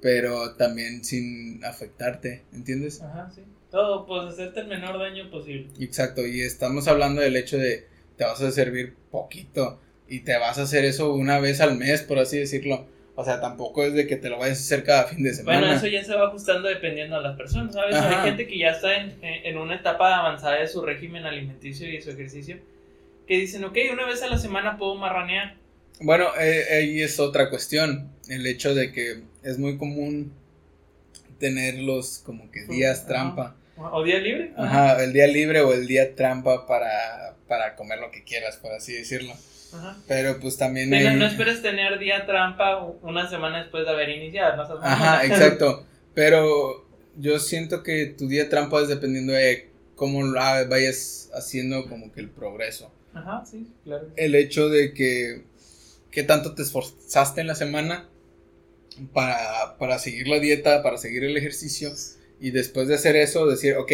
pero también sin afectarte ¿entiendes? Ajá, sí. Todo, pues hacerte el menor daño posible. Exacto, y estamos hablando del hecho de te vas a servir poquito y te vas a hacer eso una vez al mes, por así decirlo. O sea, tampoco es de que te lo vayas a hacer cada fin de semana. Bueno, eso ya se va ajustando dependiendo de las personas, ¿sabes? Ajá. Hay gente que ya está en en una etapa avanzada de su régimen alimenticio y su ejercicio, que dicen, ok, una vez a la semana puedo marranear. Bueno, eh, ahí es otra cuestión, el hecho de que es muy común tener los como que días trampa. ¿O día libre? Ajá, el día libre o el día trampa para, para comer lo que quieras, por así decirlo. Ajá. Pero pues también... No, hay- no esperes tener día trampa una semana después de haber iniciado. No. Ajá, exacto. Pero yo siento que tu día trampa es dependiendo de cómo vayas haciendo como que el progreso. Ajá, sí, claro. El hecho de que tanto te esforzaste en la semana para, para seguir la dieta, para seguir el ejercicio y después de hacer eso decir, ok,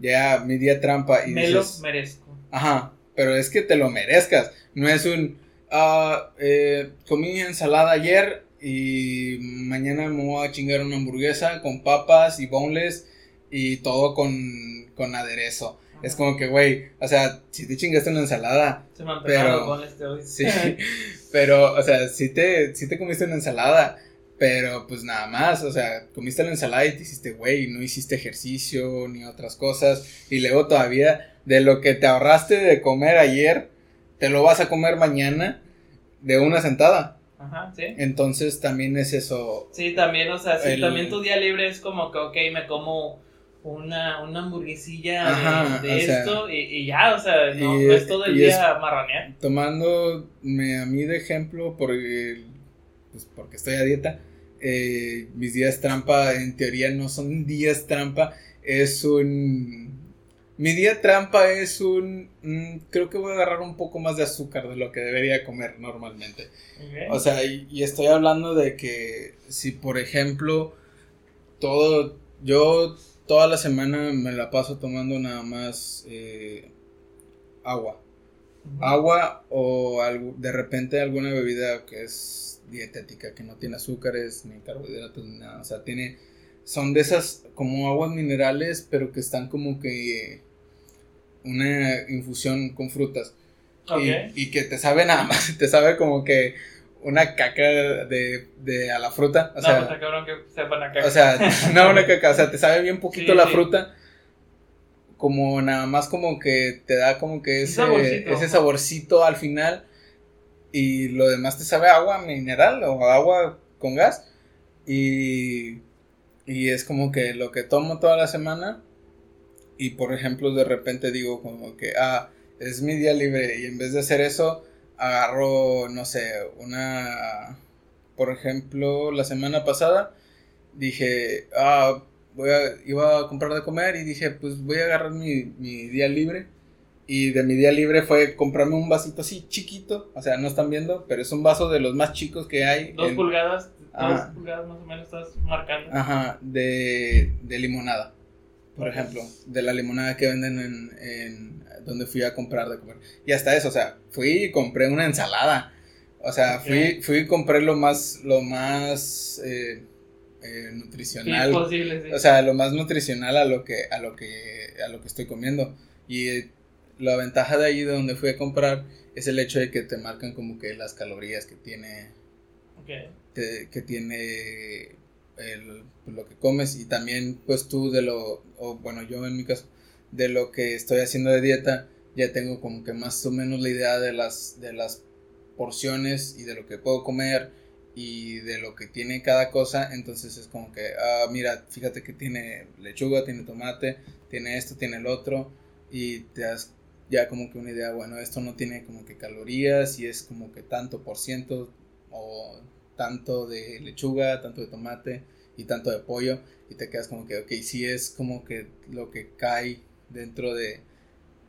ya mi día trampa y Me lo merezco. Ajá, pero es que te lo merezcas. No es un. ah, eh, comí ensalada ayer y mañana me voy a chingar una hamburguesa con papas y boneless y todo con, con aderezo. Es como que, güey, o sea, si te chingaste una ensalada, Se me antojaron pero- bonles de hoy. sí, pero, o sea, si te, sí te comiste una ensalada, pero pues nada más, o sea, comiste la ensalada y te hiciste, güey, no hiciste ejercicio ni otras cosas, y luego todavía de lo que te ahorraste de comer ayer, te lo vas a comer mañana de una sentada. Ajá, sí. Entonces también es eso. Sí, también, o sea, sí, El- también tu día libre es como que, ok, me como una, una hamburguesilla de- Ajá, de, o sea, esto y, y ya, o sea, no, y- no es todo el día marranear. Tomándome a mí de ejemplo, porque, pues, porque estoy a dieta, eh, mis días trampa en teoría no son días trampa, es un... Mi día trampa es un... mm, creo que voy a agarrar un poco más de azúcar de lo que debería comer normalmente. O sea, y, y estoy hablando de que si por ejemplo todo, yo toda la semana me la paso tomando nada más eh, agua. Agua o algo, de repente alguna bebida que es dietética, que no tiene azúcares ni carbohidratos ni nada. O sea, tiene, son de esas como aguas minerales, pero que están como que una infusión con frutas. Y, y que te sabe nada más, te sabe como que una caca de, de a la fruta. O no, sea, pues está cabrón que sepan acá. o sea, no una caca, o sea, te sabe bien poquito Sí, la sí. fruta. Como nada más como que te da como que ese saborcito. ese saborcito al final. Y lo demás te sabe a agua mineral o agua con gas. Y, y es como que lo que tomo toda la semana. Y por ejemplo, de repente digo como que, ah, es mi día libre. Y en vez de hacer eso, agarro, no sé, una... Por ejemplo, la semana pasada dije, ah, voy a, iba a comprar de comer y dije, pues voy a agarrar mi, mi día libre. Y de mi día libre fue comprarme un vasito así chiquito, o sea, no están viendo, pero es un vaso de los más chicos que hay. Dos en- pulgadas, dos pulgadas más o menos estás marcando. Ajá, de, de limonada, por ejemplo, de la limonada que venden en, en donde fui a comprar de comer. Y hasta eso, o sea, fui y compré una ensalada. O sea, fui, fui y compré lo más, lo más eh, eh, nutricional. O sea, lo más nutricional a lo que, a lo que, a lo que estoy comiendo. Y eh, la ventaja de ahí de donde fui a comprar es el hecho de que te marcan como que las calorías que tiene. que tiene el, lo que comes y también pues tú de lo, o bueno yo en mi caso, de lo que estoy haciendo de dieta, ya tengo como que más o menos la idea de las, de las porciones y de lo que puedo comer y de lo que tiene cada cosa, entonces es como que, ah, mira, fíjate que tiene lechuga, tiene tomate, tiene esto, tiene el otro, y te das ya como que una idea, bueno, esto no tiene como que calorías y es como que tanto por ciento o tanto de lechuga, tanto de tomate y tanto de pollo y te quedas como que, ok, sí es como que lo que cae dentro de,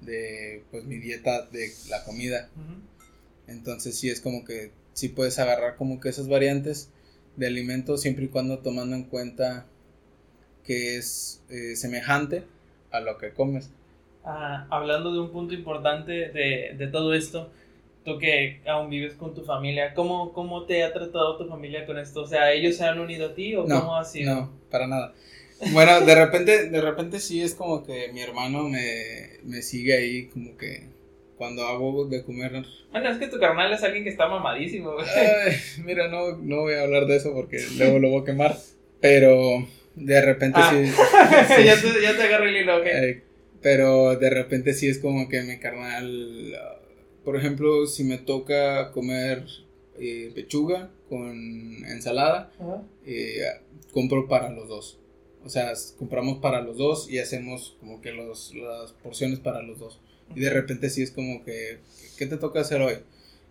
de pues mi dieta de la comida. Entonces sí es como que sí puedes agarrar como que esas variantes de alimentos siempre y cuando tomando en cuenta que es eh, semejante a lo que comes. Ah, hablando de un punto importante de, de todo esto, tú que aún vives con tu familia, ¿cómo, ¿cómo te ha tratado tu familia con esto? O sea, ¿ellos se han unido a ti o cómo ha sido? No, para nada. Bueno, de repente, de repente sí es como que mi hermano me, me sigue ahí como que cuando hago de comer. Bueno, es que tu carnal es alguien que está mamadísimo, mira, no, no voy a hablar de eso porque luego lo voy a quemar. Pero de repente ah. sí, ya, te, ya te agarro el hilo. Eh, pero de repente sí es como que mi carnal por ejemplo, si me toca comer eh, pechuga con ensalada, eh, compro para los dos. O sea, compramos para los dos y hacemos como que los, las porciones para los dos. Y de repente sí es como que, ¿qué te toca hacer hoy?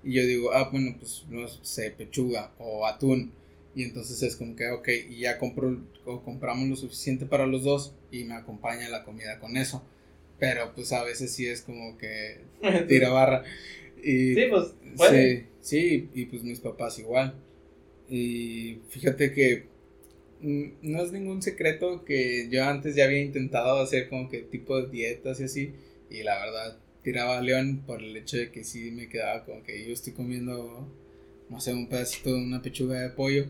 Y yo digo, ah, bueno, pues no sé, pechuga o atún. Y entonces es como que, ok, y ya compro o compramos lo suficiente para los dos y me acompaña la comida con eso. Pero pues a veces sí es como que tira barra. Y, sí, pues puede. Sí, y pues mis papás igual. Y fíjate que no es ningún secreto que yo antes ya había intentado hacer como que tipo de dietas y así. Y la verdad, tiraba a león por el hecho de que sí me quedaba como que yo estoy comiendo, no sé, un pedacito de una pechuga de pollo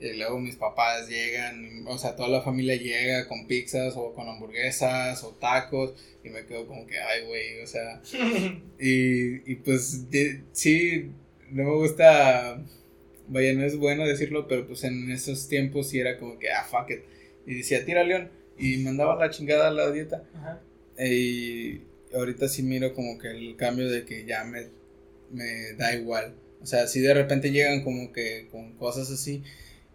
y luego mis papás llegan, o sea, toda la familia llega con pizzas o con hamburguesas o tacos y me quedo como que, ay, güey, o sea, y, y pues sí, no me gusta, vaya, no es bueno decirlo, pero pues en esos tiempos sí era como que, ah, fuck it, y decía, tira león, y mandaba la chingada a la dieta, y ahorita sí miro como que el cambio de que ya me, me da igual, o sea, si de repente llegan como que con cosas así,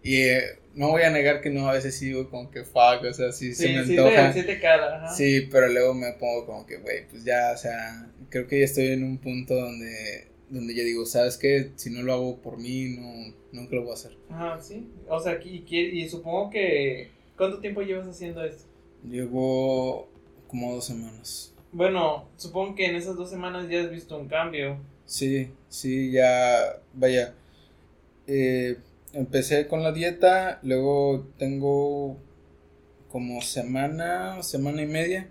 y eh, no voy a negar que no, a veces sigo como que fuck, o sea, sí, se me antoja. Sí, te, cara, sí, pero luego me pongo como que, güey, pues ya, o sea, creo que ya estoy en un punto donde, donde yo digo, ¿sabes qué? Si no lo hago por mí, no, nunca lo voy a hacer. Ajá, sí. O sea, y, y supongo que, ¿cuánto tiempo llevas haciendo esto? Llevo como dos semanas. Bueno, supongo que en esas dos semanas ya has visto un cambio. Sí, sí, ya, vaya. Eh, empecé con la dieta, luego tengo como semana, semana y media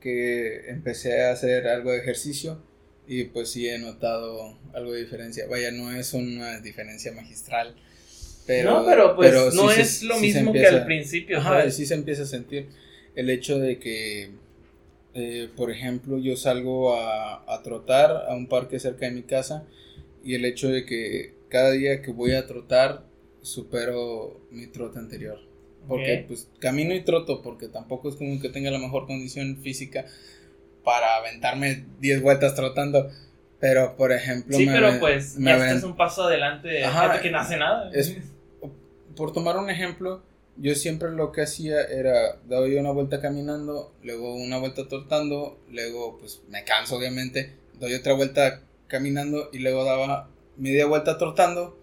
que empecé a hacer algo de ejercicio y pues sí he notado algo de diferencia. Vaya, no es una diferencia magistral. Pero, no, pero pues no es lo mismo que al principio. Ajá, sí se empieza a sentir el hecho de que, eh, por ejemplo, yo salgo a, a trotar a un parque cerca de mi casa y el hecho de que cada día que voy a trotar supero mi trote anterior. Porque pues camino y troto porque tampoco es como que tenga la mejor condición física para aventarme 10 vueltas trotando. Pero, por ejemplo... Sí, pero pues ya estás un paso adelante Ajá, que no hace nada. Es, por tomar un ejemplo, yo siempre lo que hacía era daba yo una vuelta caminando, luego una vuelta trotando, luego pues me canso obviamente, doy otra vuelta caminando y luego daba media vuelta trotando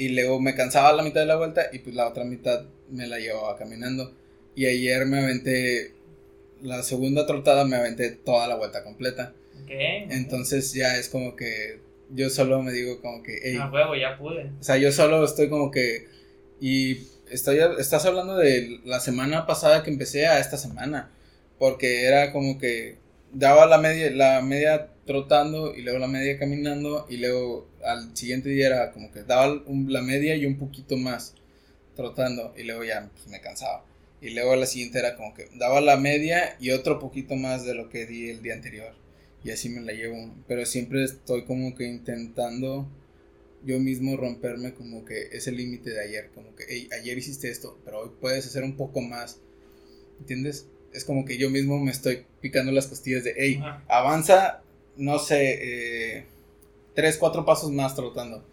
y luego me cansaba la mitad de la vuelta y pues la otra mitad me la llevaba caminando. Y ayer me aventé la segunda trotada, me aventé toda la vuelta completa. Entonces ya es como que yo solo me digo como que... Hey, huevo, ya pude. O sea, yo solo estoy como que... Y estoy, estás hablando de la semana pasada que empecé a esta semana. Porque era como que daba la media, la media trotando y luego la media caminando y luego al siguiente día era como que daba la media y un poquito más. trotando y luego ya pues, me cansaba. Y luego la siguiente era como que daba la media y otro poquito más de lo que di el día anterior. Y así me la llevo. Pero siempre estoy como que intentando yo mismo romperme como que ese límite de ayer. Como que, ayer hiciste esto, pero hoy puedes hacer un poco más. ¿Entiendes? Es como que yo mismo me estoy picando las costillas de, hey, avanza, no sé, eh, tres, cuatro pasos más trotando.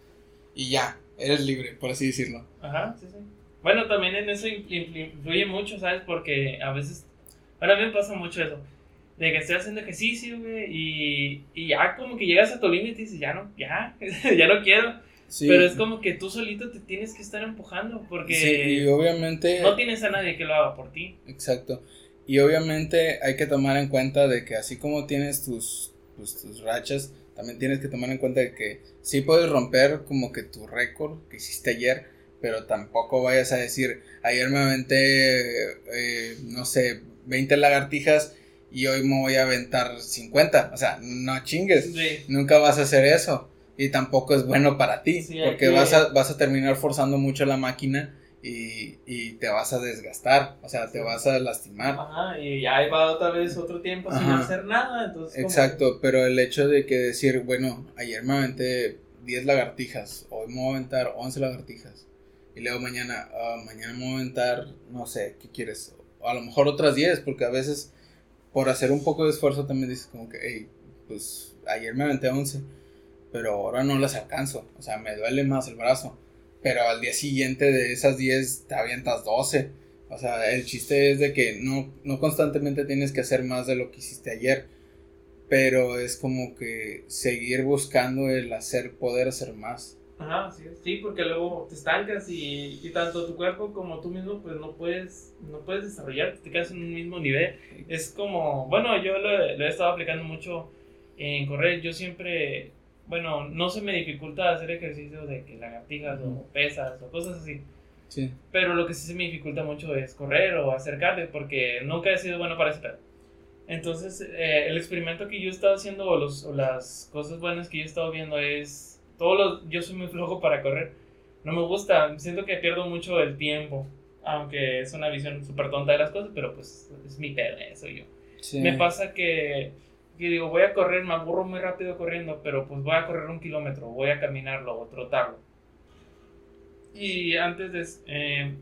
Y ya, eres libre, por así decirlo. Ajá, sí, sí. Bueno, también en eso influye mucho, ¿sabes? Porque a veces, bueno, a mí me pasa mucho eso. De que estoy haciendo ejercicio, güey, y, y ya como que llegas a tu límite y dices, ya no, ya, ya no quiero. Pero es como que tú solito te tienes que estar empujando porque sí, y obviamente no tienes a nadie que lo haga por ti. Exacto. Y obviamente hay que tomar en cuenta de que así como tienes tus, pues, tus rachas, también tienes que tomar en cuenta de que sí puedes romper como que tu récord que hiciste ayer, pero tampoco vayas a decir, ayer me aventé, eh, no sé, 20 lagartijas y hoy me voy a aventar 50. O sea, no chingues. Nunca vas a hacer eso. Y tampoco es bueno para ti, porque vas, a, vas a terminar forzando mucho la máquina y, y, te vas a desgastar, o sea, te vas a lastimar. Ajá, y ahí va otra vez otro tiempo sin hacer nada, entonces... Exacto, pero el hecho de que decir, bueno, ayer me aventé 10 lagartijas, hoy me voy a aventar 11 lagartijas, y luego mañana, uh, mañana me voy a aventar, no sé, ¿qué quieres? a lo mejor otras 10, porque a veces por hacer un poco de esfuerzo también dices como que, hey, pues ayer me aventé 11, pero ahora no las alcanzo, o sea, me duele más el brazo, pero al día siguiente de esas 10 te avientas 12, o sea, el chiste es de que no, no constantemente tienes que hacer más de lo que hiciste ayer, pero es como que seguir buscando el hacer, poder hacer más. Ajá, sí, sí, porque luego te estancas y, y, tanto tu cuerpo como tú mismo pues no puedes, no puedes desarrollarte, te quedas en un mismo nivel. Es como, bueno, yo lo, lo, he estado aplicando mucho en correr, yo siempre, bueno, no se me dificulta hacer ejercicio de que lagartijas o pesas o cosas así. Sí. Pero lo que sí se me dificulta mucho es correr o acercarte porque nunca he sido bueno para ese pedo. Entonces, eh, el experimento que yo he estado haciendo o, los, o las cosas buenas que yo he estado viendo es todos los, yo soy muy flojo para correr. No me gusta, siento que pierdo mucho el tiempo. Aunque es una visión súper tonta de las cosas, pero pues es mi pedo, soy yo. Me pasa que, que, digo, voy a correr, me aburro muy rápido corriendo, pero pues voy a correr un kilómetro, voy a caminarlo o trotarlo. Y antes de... Eh,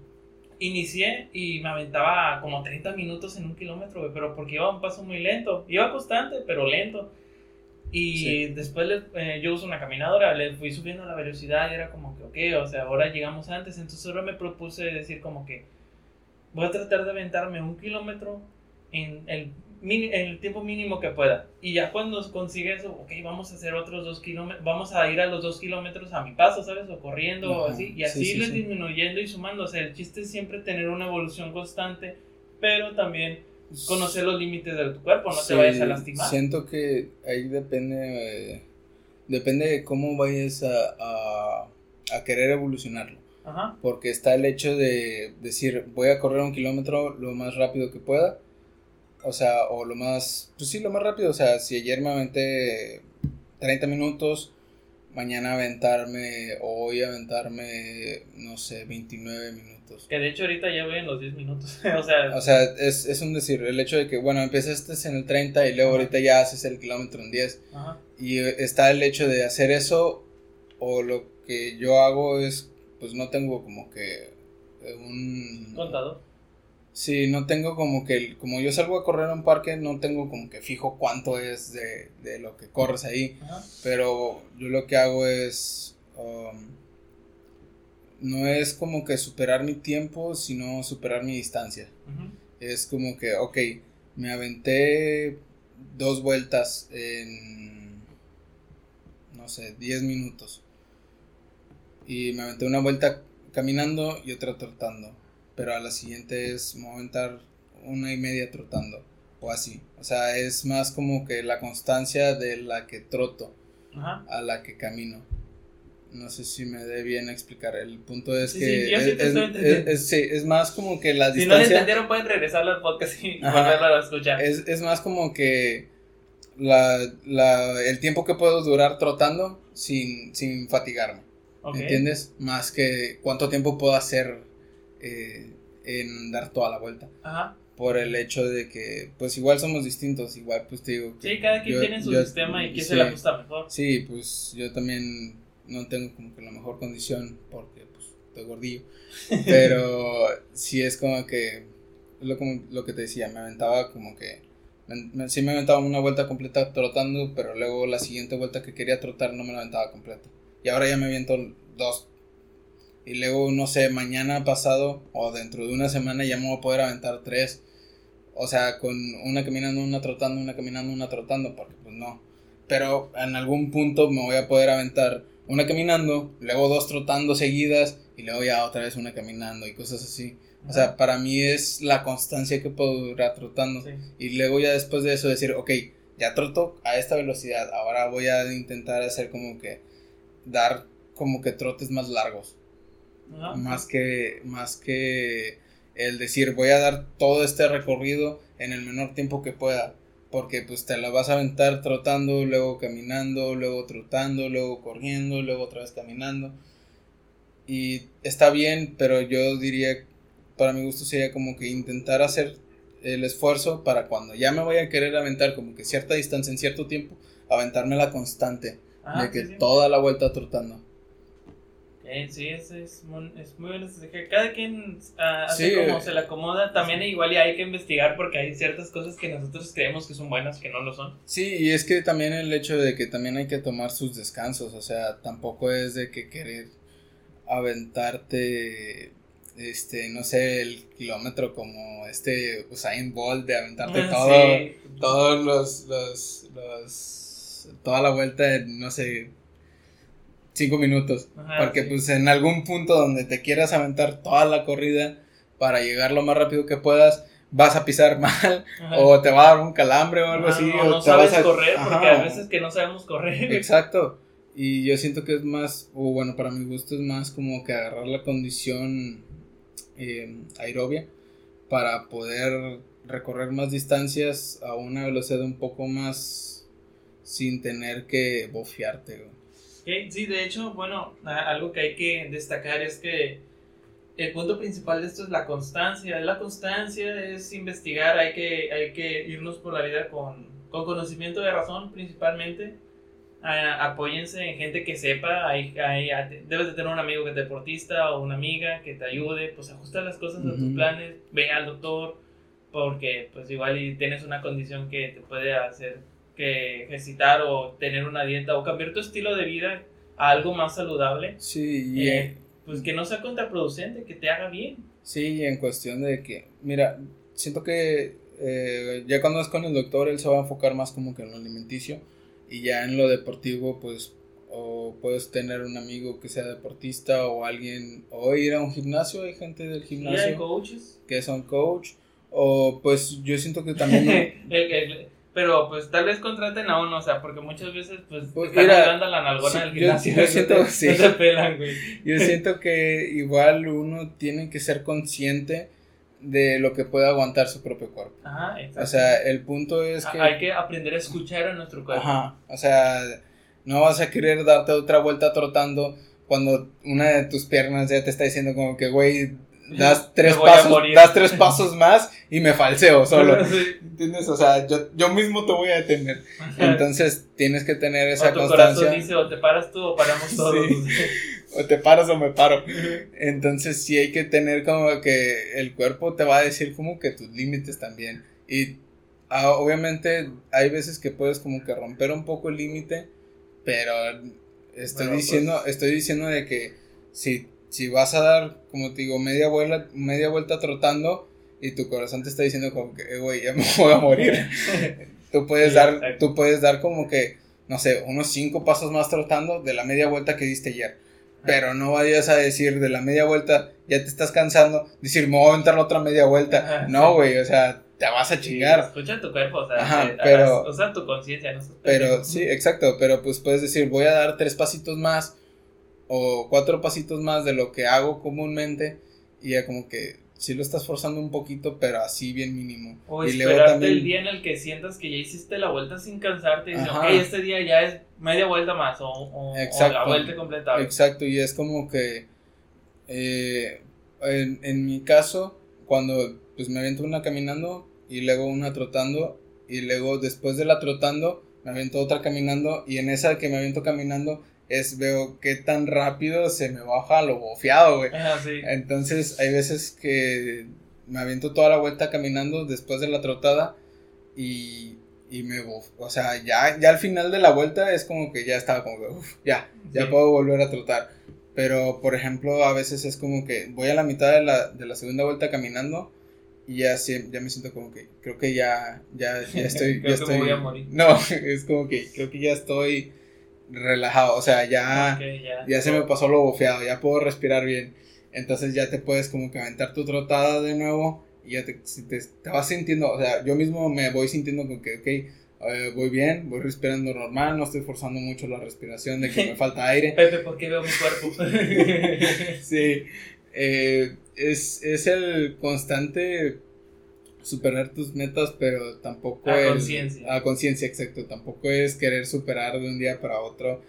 inicié y me aventaba como 30 minutos en un kilómetro, pero porque iba a un paso muy lento. Iba constante, pero lento. Y después eh, yo uso una caminadora, le fui subiendo la velocidad y era como que, ok, o sea, ahora llegamos antes. Entonces ahora me propuse decir como que voy a tratar de aventarme un kilómetro en el, el tiempo mínimo que pueda. Y ya cuando consigue eso, ok, vamos a hacer otros dos kilómetros, vamos a ir a los dos kilómetros a mi paso, ¿sabes? O corriendo o así. Y así sí, disminuyendo y sumando. O sea, el chiste es siempre tener una evolución constante, pero también conocer los límites de tu cuerpo, no te vayas a lastimar. Siento que ahí depende, depende de cómo vayas a, a, querer evolucionarlo. Ajá. Porque está el hecho de decir, voy a correr un kilómetro lo más rápido que pueda. O sea, o lo más, pues sí, lo más rápido. O sea, si ayer me aventé 30 minutos, mañana aventarme, o hoy aventarme, no sé, 29 minutos que de hecho ahorita ya voy en los 10 minutos. o sea, o sea es, es, un decir, el hecho de que, bueno, empezaste en el 30 y luego ahorita ya haces el kilómetro en 10. Ajá. Y está el hecho de hacer eso, o lo que yo hago es, pues no tengo como que un... Contador. Sí, no tengo como que, como yo salgo a correr a un parque, no tengo como que fijo cuánto es de, de lo que corres ahí. Ajá. Pero yo lo que hago es... Um, no es como que superar mi tiempo, sino superar mi distancia. Es como que, ok, me aventé dos vueltas en, no sé, 10 minutos. Y me aventé una vuelta caminando y otra trotando. Pero a la siguiente es, me voy a aventar una y media trotando. O así. O sea, es más como que la constancia de la que troto a la que camino. No sé si me dé bien explicar. El punto es que. es, es, más como que la distancia. Si no lo entendieron, pueden regresar al podcast y volverlo a escuchar. Es, más como que. La, la, el tiempo que puedo durar trotando sin, sin fatigarme. ¿Entiendes? Más que cuánto tiempo puedo hacer eh, en dar toda la vuelta. Ajá. Por el hecho de que, pues igual somos distintos, igual pues te digo. Sí, cada quien yo- tiene su yo- sistema y quién sí. se le ajusta mejor. Sí, pues yo también no tengo como que la mejor condición porque pues estoy gordillo. Pero sí es como que, lo, como, lo que te decía, me aventaba como que, me- me- sí me aventaba una vuelta completa trotando, pero luego la siguiente vuelta que quería trotar no me la aventaba completa. Y ahora ya me aviento dos. Y luego, no sé, mañana pasado o dentro de una semana ya me voy a poder aventar tres. O sea, con una caminando, una trotando, una caminando, una trotando, porque pues no. Pero en algún punto me voy a poder aventar una caminando, luego dos trotando seguidas y luego ya otra vez una caminando y cosas así. O sea, para mí es la constancia que puedo durar trotando. Sí. Y luego ya después de eso decir, ok, ya troto a esta velocidad, ahora voy a intentar hacer como que dar como que trotes más largos. Ajá. Más que, más que el decir voy a dar todo este recorrido en el menor tiempo que pueda. Porque pues te la vas a aventar trotando, luego caminando, luego trotando, luego corriendo, luego otra vez caminando. Y está bien, pero yo diría, para mi gusto sería como que intentar hacer el esfuerzo para cuando ya me vaya a querer aventar como que cierta distancia en cierto tiempo, aventarme la constante de que sí, sí. toda la vuelta trotando. Ok, sí, es, es, muy, es muy que Cada quien ah, hace Sí, como eh, se le acomoda. También igual y hay que investigar porque hay ciertas cosas que nosotros creemos que son buenas que no lo son. Sí, y es que también el hecho de que también hay que tomar sus descansos, o sea, tampoco es de que querer aventarte, este, no sé, el kilómetro como este Usain Bolt de aventarte Ah, todo, sí. todos los, los, los, toda la vuelta en, no sé, cinco minutos, Ajá, porque sí. pues en algún punto donde te quieras aventar toda la corrida para llegar lo más rápido que puedas, vas a pisar mal Ajá. o te va a dar un calambre o algo Ajá, así. o o no te sabes vas a- correr porque Ajá. a veces que no sabemos correr. Exacto. Y yo siento que es más, o bueno, para mi gusto es más como que agarrar la condición eh, aerobia para poder recorrer más distancias a una velocidad un poco más sin tener que bofiarte. güey. Sí, de hecho, bueno, a- algo que hay que destacar es que el punto principal de esto es la constancia. La constancia es investigar, hay que, hay que irnos por la vida con, con conocimiento de razón principalmente. Ah, apóyense en gente que sepa, hay, hay- debes de tener un amigo que es deportista o una amiga que te ayude, pues ajusta las cosas a tus planes, ve al doctor, porque pues igual y tienes una condición que te puede hacer que ejercitar o tener una dieta o cambiar tu estilo de vida a algo más saludable, Sí, y, eh, pues que no sea contraproducente, que te haga bien. sí, en cuestión de que, mira, siento que eh, ya cuando es con el doctor, él se va a enfocar más como que en lo alimenticio y ya en lo deportivo, pues, o puedes tener un amigo que sea deportista o alguien, o ir a un gimnasio, hay gente del Y hay gimnasio coaches. que son coach, o pues yo siento que también... El- el- pero pues tal vez contraten a uno, o sea, porque muchas veces pues, Pues, están mira, a la nalgona sí, del yo- gimnasio. yo no siento- te- sí. no te pelan, güey. Yo siento que igual uno tiene que ser consciente de lo que puede aguantar su propio cuerpo. Ajá, exacto. O sea, el punto es que... Hay que aprender a escuchar a nuestro cuerpo. Ajá, o sea, no vas a querer darte otra vuelta trotando cuando una de tus piernas ya te está diciendo como que, güey, das tres pasos, das tres pasos más y me falseo solo. Sí. ¿Entiendes? O sea, yo, yo mismo te voy a detener. Entonces tienes que tener esa o tu constancia. corazón dice o te paras tú o paramos todos. O te paras o me paro. Entonces sí hay que tener como que el cuerpo te va a decir como que tus límites también. Y ah, obviamente hay veces que puedes como que romper un poco el límite, pero estoy Bueno, diciendo, pues- estoy diciendo de que si, si vas a dar, como te digo, media vuelta, media vuelta trotando y tu corazón te está diciendo como que, "Eh, güey, ya me voy a morir. tú puedes Sí, dar, tú puedes dar como que, no sé, unos cinco pasos más trotando de la media vuelta que diste ayer. Pero no vayas a decir de la media vuelta, ya te estás cansando, decir, me voy a aventar la otra media vuelta. No, sí. güey, o sea, te vas a Sí, chingar. escucha tu cuerpo, o sea, Ajá, eh, pero- haz- usa tu conciencia, no Pero sí, exacto, pero pues puedes decir, voy a dar tres pasitos más o cuatro pasitos más de lo que hago comúnmente y ya como que sí lo estás forzando un poquito, pero así bien mínimo. O y esperarte el día en el que sientas que ya hiciste la vuelta sin cansarte y dices, ok, este día ya es media vuelta más o, o- o Exacto. la vuelta completa. Exacto, y es como que eh, en, en mi caso, cuando pues me aviento una caminando y luego una trotando y luego después de la trotando me aviento otra caminando y en esa que me aviento caminando es veo qué tan rápido se me baja lo bofeado, güey. Entonces hay veces que me aviento toda la vuelta caminando después de la trotada y, y me, o sea, ya, ya al final de la vuelta es como que ya estaba como que, ya, ya puedo volver a trotar. Pero, por ejemplo, a veces es como que voy a la mitad de la, de la segunda vuelta caminando y ya, ya me siento como que creo que ya, ya, ya estoy, ya estoy, voy a morir. no, es como que creo que ya estoy relajado, o sea, ya, ya, se me pasó lo bofeado, ya puedo respirar bien, entonces ya te puedes como que aventar tu trotada de nuevo y ya te, te, te vas sintiendo, o sea, yo mismo me voy sintiendo como que, ok, eh, voy bien, voy respirando normal, no estoy forzando mucho la respiración de que me falta aire. Pepe, ¿por qué veo mi cuerpo? sí, eh, es, es el constante superar tus metas, pero tampoco a conciencia. A conciencia, exacto. Tampoco es querer superar de un día para otro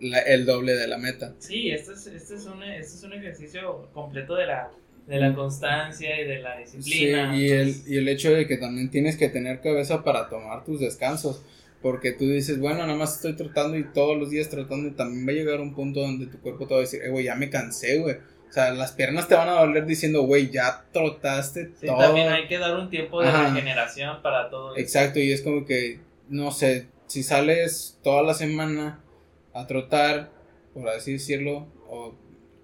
el doble de la meta. Sí, este es, este es, un, este es un ejercicio completo de la, de la constancia y de la disciplina. Sí, y el, y el hecho de que también tienes que tener cabeza para tomar tus descansos. Porque tú dices, bueno, nada más estoy tratando y todos los días tratando y también va a llegar un punto donde tu cuerpo te va a decir, eh, güey, ya me cansé, güey o sea, las piernas te van a doler diciendo, güey, ya trotaste sí, También hay que dar un tiempo de regeneración para todo. Exacto, y es como que, no sé, si sales toda la semana a trotar, por así decirlo, o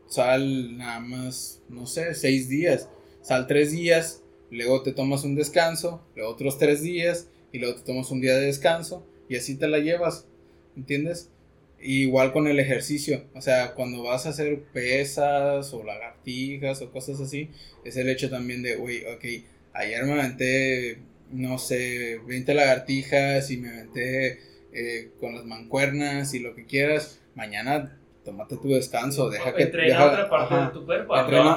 sal nada más, no sé, seis días, sal tres días, luego te tomas un descanso, luego otros tres días, y luego te tomas un día de descanso, y así te la llevas, ¿entiendes? Igual con el ejercicio, o sea, cuando vas a hacer pesas o lagartijas o cosas así, es el hecho también de, uy, ok, ayer me aventé, no sé, 20 lagartijas y me aventé eh, con las mancuernas y lo que quieras, mañana tómate tu descanso, deja que... Entrena otra parte de tu cuerpo.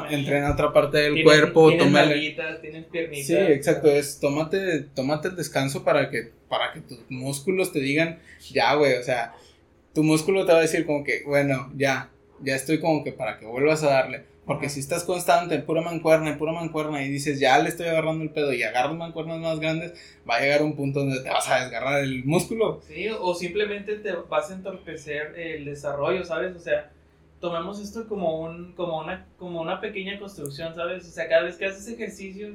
Entrena, otra parte del cuerpo, tienes tienes piernitas. Sí, exacto, es tómate, tómate el descanso para que, para que tus músculos te digan, ya, güey, o sea tu músculo te va a decir como que, bueno, ya, ya estoy como que para que vuelvas a darle. Porque si estás constante, en pura mancuerna, en pura mancuerna, y dices, ya le estoy agarrando el pedo y agarras mancuernas más grandes, va a llegar un punto donde te vas a desgarrar el músculo. Sí, o simplemente te vas a entorpecer el desarrollo, ¿sabes? O sea, tomemos esto como, un, como, una, como una pequeña construcción, ¿sabes? O sea, cada vez que haces ejercicio,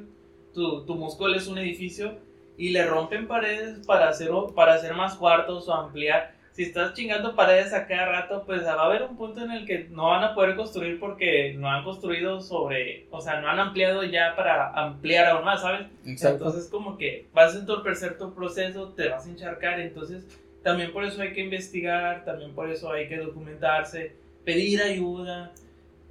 tu, tu músculo es un edificio y le rompen paredes para hacer, para hacer más cuartos o ampliar si estás chingando paredes a cada rato, pues va a haber un punto en el que no van a poder construir porque no han construido sobre, o sea, no han ampliado ya para ampliar aún más, ¿sabes? Exacto. Entonces como que vas a entorpecer tu proceso, te vas a encharcar, entonces también por eso hay que investigar, también por eso hay que documentarse, pedir ayuda,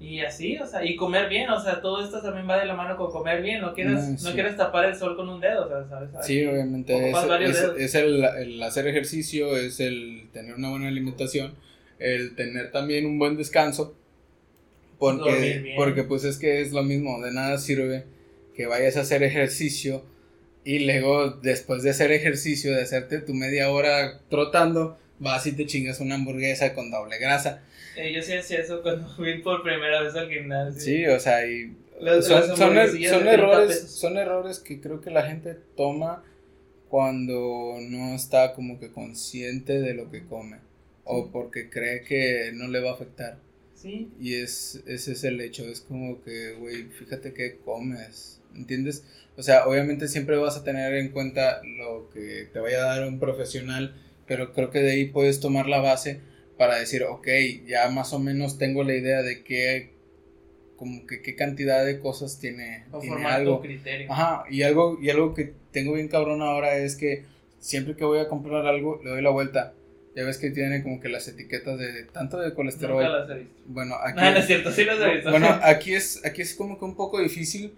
y así, o sea, y comer bien, o sea, todo esto también va de la mano con comer bien, no quieres, no, quieres tapar el sol con un dedo, o sea, ¿sabes? Sí, obviamente, es, es, el, el, hacer ejercicio, es el tener una buena alimentación, el tener también un buen descanso, porque, porque pues es que es lo mismo, de nada sirve que vayas a hacer ejercicio y luego después de hacer ejercicio, de hacerte tu media hora trotando, vas y te chingas una hamburguesa con doble grasa eh, yo sí hacía eso cuando fui por primera vez al gimnasio. Sí, o sea, y son, son, er, errores, son errores que creo que la gente toma cuando no está como que consciente de lo que come o porque cree que no le va a afectar. Sí. Y es, ese es el hecho, es como que, güey, fíjate qué comes, ¿entiendes? O sea, obviamente siempre vas a tener en cuenta lo que te vaya a dar un profesional, pero creo que de ahí puedes tomar la base para decir, ok, ya más o menos tengo la idea de qué, como que qué cantidad de cosas tiene, o tiene algo. criterio. Ajá, y algo, y algo que tengo bien cabrón ahora es que siempre que voy a comprar algo, le doy la vuelta. Ya ves que tiene como que las etiquetas de tanto de colesterol. Nunca las he visto. Bueno, aquí. No, no es cierto, sí las he visto. Bueno, aquí es, aquí es como que un poco difícil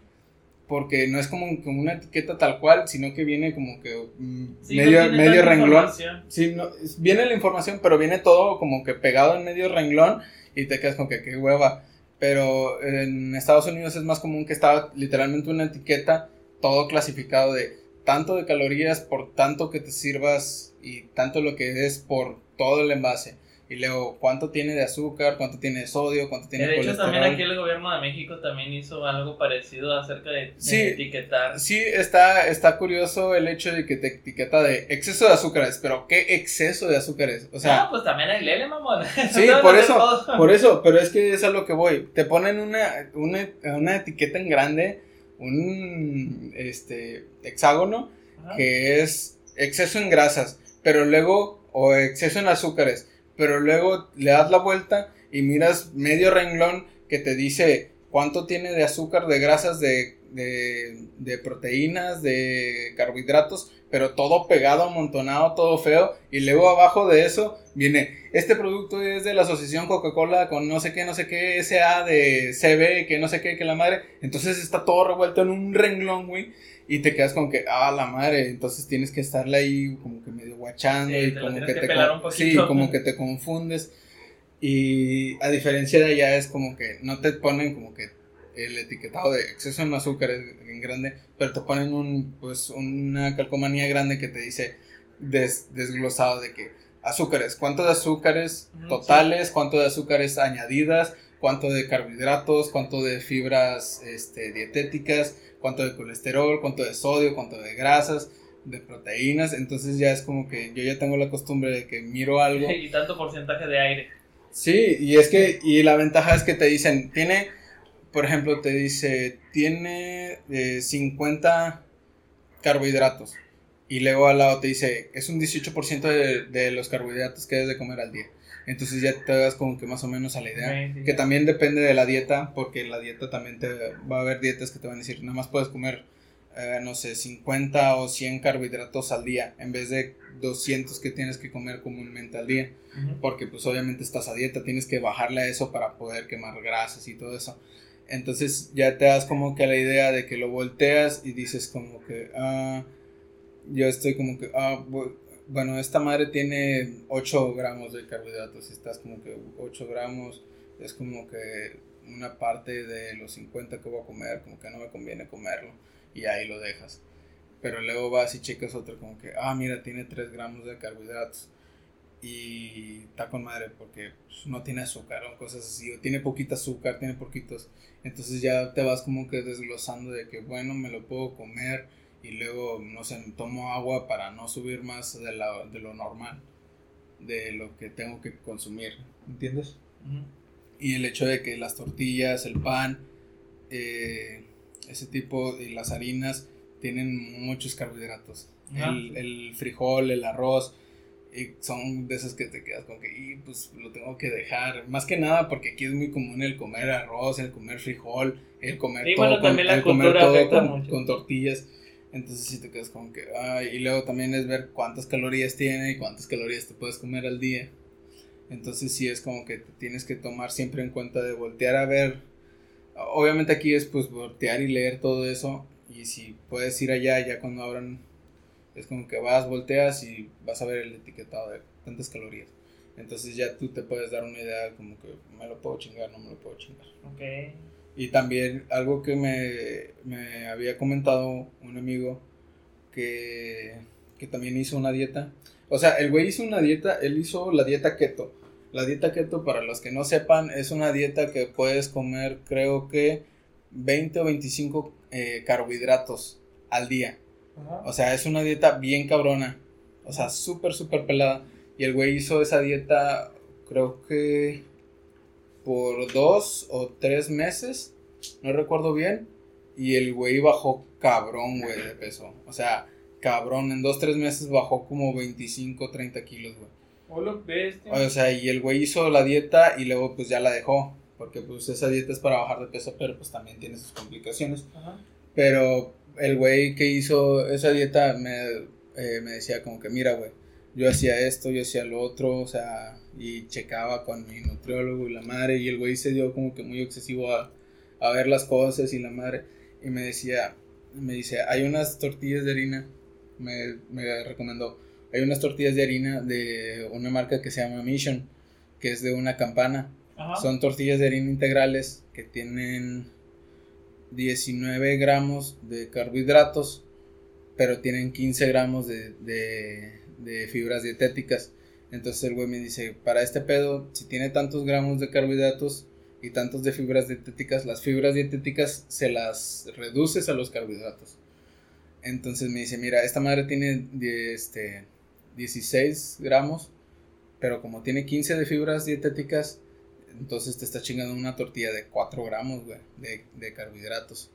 porque no es como, como, una etiqueta tal cual, sino que viene como que mm, medio, medio renglón. Sí, no, viene la información, pero viene todo como que pegado en medio renglón y te quedas como que qué hueva. Pero en Estados Unidos es más común que está literalmente una etiqueta, todo clasificado de tanto de calorías por tanto que te sirvas y tanto lo que es por todo el envase. Y luego cuánto tiene de azúcar, cuánto tiene de sodio, cuánto tiene de hecho también aquí el gobierno de México también hizo algo parecido acerca de, etiquetar. Sí, está, está curioso el hecho de que te etiqueta de exceso de azúcares, pero ¿qué exceso de azúcares? O sea, no, pues también hay lele, mamón. Sí, por eso, por eso, pero es que es a lo que voy. Te ponen una, una, una etiqueta en grande, un este hexágono, que es exceso en grasas, pero luego, o exceso en azúcares pero luego le das la vuelta y miras medio renglón que te dice cuánto tiene de azúcar, de grasas, de, de, proteínas, de carbohidratos, pero todo pegado, amontonado, todo feo. Y luego abajo de eso viene, este producto es de la asociación Coca-Cola con no sé qué, no sé qué, SA de CB, que no sé qué, que la madre. Entonces está todo revuelto en un renglón, güey. Y te quedas como que, ah, la madre, entonces tienes que estarle ahí como que medio guachando y como que, te sí, como que te confundes. Y a diferencia de allá es como que no te ponen como que el etiquetado de exceso en azúcar en grande, pero te ponen un pues una calcomanía grande que te dice desglosado de que azúcares, cuánto de azúcares totales, cuánto de azúcares añadidas, cuánto de carbohidratos, cuánto de fibras este, dietéticas, cuánto de colesterol, cuánto de sodio, cuánto de grasas, de proteínas, entonces ya es como que yo ya tengo la costumbre de que miro algo. y tanto porcentaje de aire. Sí, y es que, y la ventaja es que te dicen, tiene, por ejemplo, te dice, tiene 50 eh, carbohidratos. Y luego al lado te dice, es un 18% de, de los carbohidratos que debes de comer al día. Entonces ya te das como que más o menos a la idea. Que también depende de la dieta, porque la dieta también te va a haber dietas que te van a decir, nada más puedes comer, eh, no sé, 50 o 100 carbohidratos al día, en vez de 200 que tienes que comer comúnmente al día. Porque pues obviamente estás a dieta, tienes que bajarle a eso para poder quemar grasas y todo eso. Entonces ya te das como que la idea de que lo volteas y dices como que, ah, yo estoy como que, ah, bueno, esta madre tiene 8 gramos de carbohidratos. Estás como que 8 gramos es como que una parte de los 50 que voy a comer, como que no me conviene comerlo. Y ahí lo dejas. Pero luego vas y checas otro como que, ah, mira, tiene 3 gramos de carbohidratos. Y está con madre porque pues, no tiene azúcar o cosas así. O tiene poquito azúcar, tiene poquitos. Entonces ya te vas como que desglosando de que, bueno, me lo puedo comer y luego, no sé, tomo agua para no subir más de, la, de lo normal, de lo que tengo que consumir, ¿entiendes? Y el hecho de que las tortillas, el pan, eh, ese tipo de las harinas tienen muchos carbohidratos. El, el, frijol, el arroz, y son de esas que te quedas con que, y pues lo tengo que dejar. Más que nada porque aquí es muy común el comer arroz, el comer frijol, el comer todo, con, el comer todo con tortillas. Entonces si te quedas como que, ay, y luego también es ver cuántas calorías tiene y cuántas calorías te puedes comer al día. Entonces sí es como que tienes que tomar siempre en cuenta de voltear a ver. Obviamente aquí es pues voltear y leer todo eso. Y si puedes ir allá, ya cuando abran, es como que vas, volteas y vas a ver el etiquetado de tantas calorías. Entonces ya tú te puedes dar una idea como que me lo puedo chingar, no me lo puedo chingar. Ok. Y también algo que me, había comentado un amigo que, que, también hizo una dieta. O sea, el güey hizo una dieta, él hizo la dieta keto. La dieta keto, para los que no sepan, es una dieta que puedes comer, creo que 20 o 25 eh, carbohidratos al día. O sea, es una dieta bien cabrona. O sea, súper, súper pelada. Y el güey hizo esa dieta, creo que por dos o tres meses, no recuerdo bien, y el güey bajó cabrón, güey, de peso. O sea, cabrón, en dos, tres meses bajó como 25, 30 kilos, güey. O sea, y el güey hizo la dieta y luego pues ya la dejó. Porque pues esa dieta es para bajar de peso, pero pues también tiene sus complicaciones. Pero el güey que hizo esa dieta me, eh, me decía como que, mira, güey, yo hacía esto, yo hacía lo otro, o sea, y checaba con mi nutriólogo y la madre, y el güey se dio como que muy excesivo a, a ver las cosas y la madre, y me decía, me dice, hay unas tortillas de harina, me, me recomendó, hay unas tortillas de harina de una marca que se llama Mission, que es de una campana. Son tortillas de harina integrales que tienen 19 gramos de carbohidratos, pero tienen 15 gramos de, de, de fibras dietéticas. Entonces el güey me dice, para este pedo, si tiene tantos gramos de carbohidratos y tantos de fibras dietéticas, las fibras dietéticas se las reduces a los carbohidratos. Entonces me dice, mira, esta madre tiene este, 16 gramos, pero como tiene 15 de fibras dietéticas, entonces te está chingando una tortilla de 4 gramos, güey, de, de carbohidratos.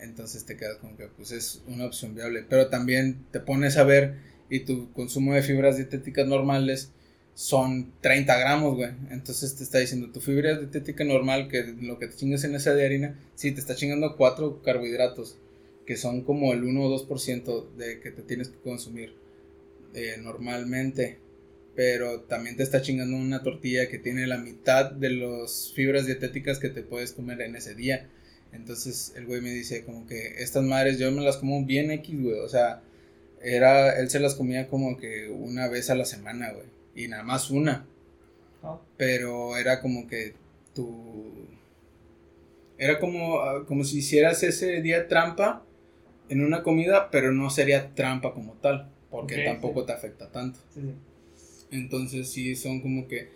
Entonces te quedas como que, pues es una opción viable. Pero también te pones a ver y tu consumo de fibras dietéticas normales son 30 gramos, güey. Entonces te está diciendo tu fibra dietética normal, que lo que te chingas en esa de harina, sí, te está chingando 4 carbohidratos, que son como el 1 o 2% de que te tienes que consumir eh, normalmente. Pero también te está chingando una tortilla que tiene la mitad de las fibras dietéticas que te puedes comer en ese día. Entonces el güey me dice como que estas madres yo me las como bien X, güey. O sea, era, él se las comía como que una vez a la semana, güey. Y nada más una. Oh. Pero era como que tu... Era como, ah, como si hicieras ese día trampa en una comida, pero no sería trampa como tal, porque tampoco te afecta tanto. Entonces sí, son como que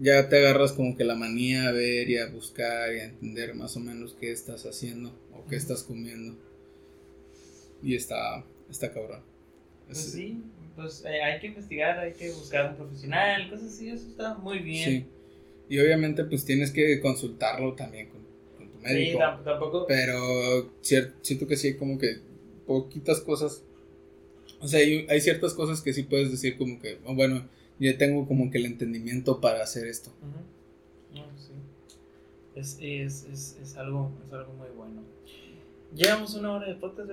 ya te agarras como que la manía a ver y a buscar y a entender más o menos qué estás haciendo o qué estás comiendo. Y está, está cabrón. Pues sí, pues eh, hay que investigar, hay que buscar un profesional, cosas así, eso está muy bien. Sí. Y obviamente pues tienes que consultarlo también con, tu médico. Sí, tampoco. Pero siento que sí, como que poquitas cosas. O sea, hay, hay ciertas cosas que sí puedes decir como que, bueno, yo tengo como que el entendimiento para hacer esto. es, es, es, es, algo, es algo muy bueno. Llevamos una hora de podcast,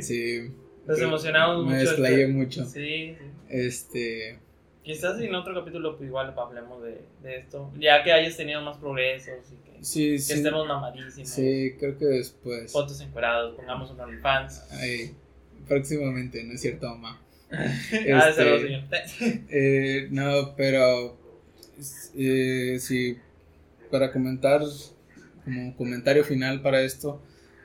Sí. Nos emocionamos mucho. Me desplayé mucho. Sí, Este. Quizás en otro capítulo pues igual hablemos de, de, esto. Ya que hayas tenido más progresos y que, sí, que estemos mamadísimos. Sí, creo que después. Fotos encuerados, pongamos un OnlyFans. Ay, próximamente, ¿no es cierto, mamá? ah, este, señor. eh, no, pero eh, sí, para comentar, como comentario final para esto,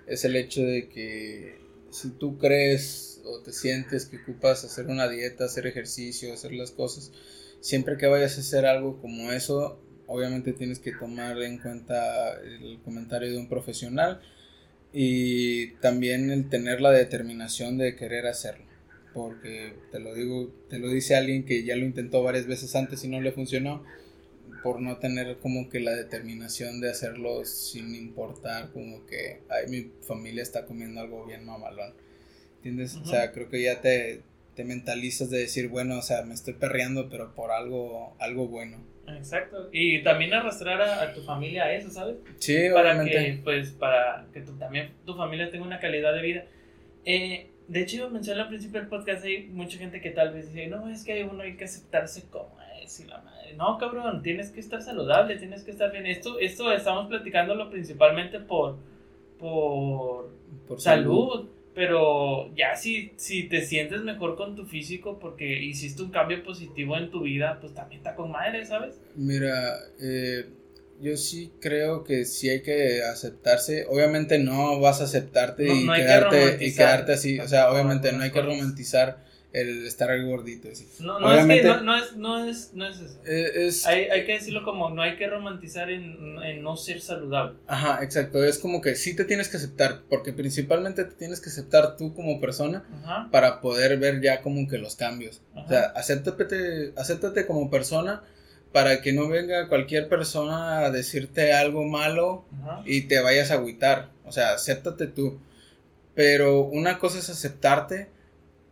es el hecho de que si tú crees o te sientes que ocupas hacer una dieta, hacer ejercicio, hacer las cosas, siempre que vayas a hacer algo como eso, obviamente tienes que tomar en cuenta el comentario de un profesional y también el tener la determinación de querer hacerlo porque te lo digo, te lo dice alguien que ya lo intentó varias veces antes y no le funcionó, por no tener como que la determinación de hacerlo sin importar como que, ay, mi familia está comiendo algo bien mamalón, ¿entiendes? O sea, creo que ya te, te mentalizas de decir, bueno, o sea, me estoy perreando, pero por algo, algo bueno. Exacto. Y también arrastrar a, tu familia a eso, ¿sabes? Sí, para que, pues, para que también tu familia tenga una calidad de vida. Eh, de hecho, mencioné al principio del podcast, hay mucha gente que tal vez dice, no, es que uno hay que aceptarse como es y la madre. No, cabrón, tienes que estar saludable, tienes que estar bien. Esto, esto estamos platicándolo principalmente por, por, salud. Pero ya si, si te sientes mejor con tu físico porque hiciste un cambio positivo en tu vida, pues también está con madre, ¿sabes? Mira, eh, yo sí creo que sí hay que aceptarse. Obviamente no vas a aceptarte y, quedarte, y quedarte así. O sea, obviamente no hay que romantizar el estar gordito. Así. No, no, es que no, es, no, es, no es eso. Eh, hay, hay, que decirlo como, no hay que romantizar en, en, no ser saludable. Ajá, exacto. Es como que sí te tienes que aceptar, porque principalmente te tienes que aceptar tú como persona para poder ver ya como que los cambios. O sea, acéptate, acéptate como persona para que no venga cualquier persona a decirte algo malo y te vayas a agüitar. O sea, acéptate tú. Pero una cosa es aceptarte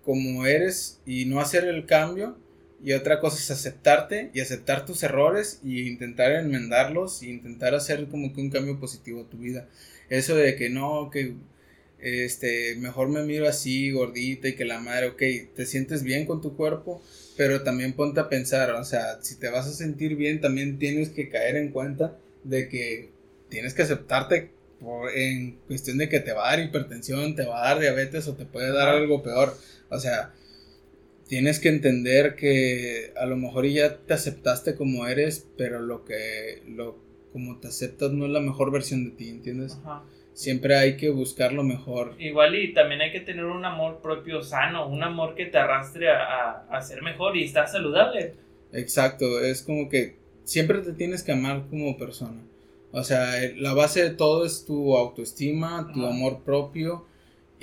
como eres y no hacer el cambio. Y otra cosa es aceptarte y aceptar tus errores y intentar enmendarlos y intentar hacer como que un cambio positivo a tu vida. Eso de que no, que este, mejor me miro así, gordita y que la madre, ok, te sientes bien con tu cuerpo, pero también ponte a pensar, o sea, si te vas a sentir bien, también tienes que caer en cuenta de que tienes que aceptarte en cuestión de que te va a dar hipertensión, te va a dar diabetes o te puede dar algo peor. O sea, tienes que entender que a lo mejor ya te aceptaste como eres, pero lo que, lo, como te aceptas no es la mejor versión de ti, ¿entiendes? siempre hay que buscar lo mejor. Igual y también hay que tener un amor propio sano, un amor que te arrastre a, a, ser mejor y estar saludable. Exacto, es como que siempre te tienes que amar como persona. O sea, la base de todo es tu autoestima, tu amor propio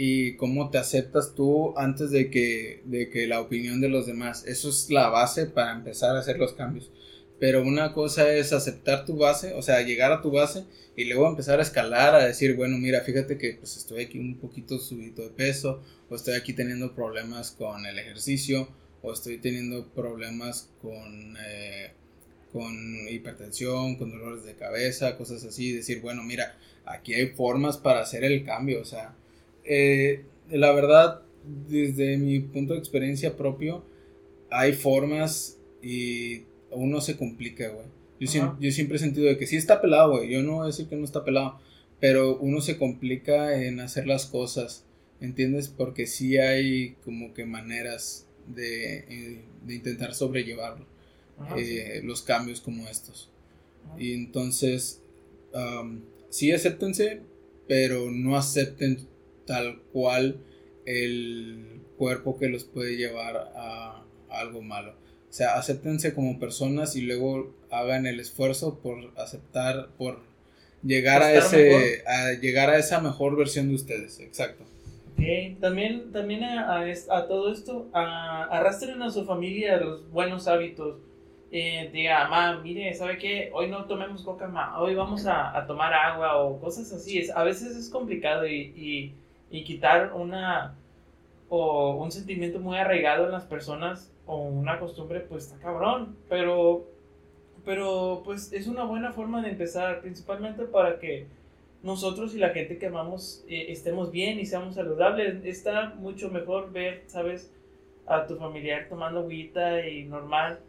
y cómo te aceptas tú antes de que, de que la opinión de los demás. Eso es la base para empezar a hacer los cambios. Pero una cosa es aceptar tu base, o sea, llegar a tu base y luego empezar a escalar, a decir, bueno, mira, fíjate que pues estoy aquí un poquito subido de peso, o estoy aquí teniendo problemas con el ejercicio, o estoy teniendo problemas con, eh, con hipertensión, con dolores de cabeza, cosas así, decir, bueno, mira, aquí hay formas para hacer el cambio, o sea, eh, la verdad, desde mi punto de experiencia propio, hay formas y uno se complica, güey. Yo, yo, siempre he sentido de que sí está pelado, güey. Yo no voy a decir que no está pelado. Pero uno se complica en hacer las cosas. ¿Entiendes? Porque sí hay como que maneras de, eh, de intentar sobrellevar eh, los cambios como estos. Y entonces, sí acéptense, pero no acepten tal cual el cuerpo que los puede llevar a algo malo. O sea, acéptense como personas y luego hagan el esfuerzo por aceptar, por llegar a ese, a llegar a esa mejor versión de ustedes, exacto. Ok, también, también a, a, todo esto, arrastren a su familia los buenos hábitos. Eh, diga, mamá, mire, ¿sabe qué? Hoy no tomemos coca, ma, hoy vamos a, a, tomar agua o cosas así. Es, a veces es complicado y, y, y quitar una o un sentimiento muy arraigado en las personas o una costumbre, pues está cabrón. Pero, pero pues es una buena forma de empezar, principalmente para que nosotros y la gente que amamos eh, estemos bien y seamos saludables. Está mucho mejor ver, ¿sabes? A tu familiar tomando agüita y normal.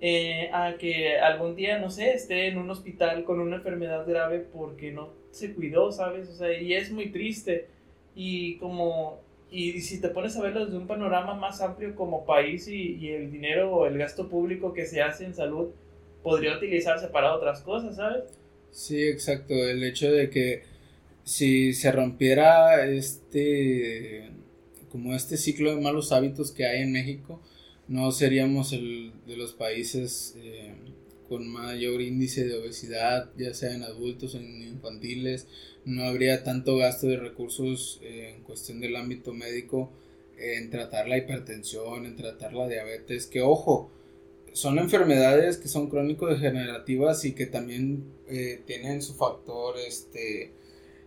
Eh, a que algún día, no sé, esté en un hospital con una enfermedad grave porque no se cuidó, ¿sabes? O sea, y es muy triste. Y como y si te pones a verlo desde un panorama más amplio como país y, y, el dinero o el gasto público que se hace en salud podría utilizarse para otras cosas, ¿sabes? Sí, exacto. El hecho de que si se rompiera este como este ciclo de malos hábitos que hay en México, no seríamos el de los países eh, con mayor índice de obesidad, ya sea en adultos o en infantiles, no habría tanto gasto de recursos eh, en cuestión del ámbito médico en tratar la hipertensión, en tratar la diabetes, que ojo, son enfermedades que son crónico-degenerativas y que también eh, tienen su factor este,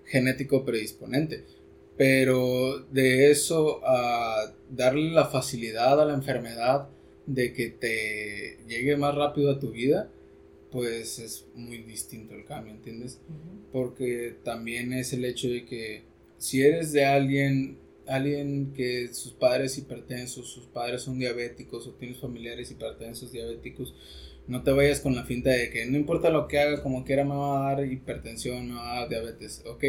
genético predisponente. Pero de eso a darle la facilidad a la enfermedad de que te llegue más rápido a tu vida, pues es muy distinto el cambio, ¿entiendes? Porque también es el hecho de que si eres de alguien, alguien que sus padres hipertensos, sus padres son diabéticos o tienes familiares hipertensos, diabéticos, no te vayas con la finta de que no importa lo que haga, como quiera me va a dar hipertensión, me va a dar diabetes. Ok,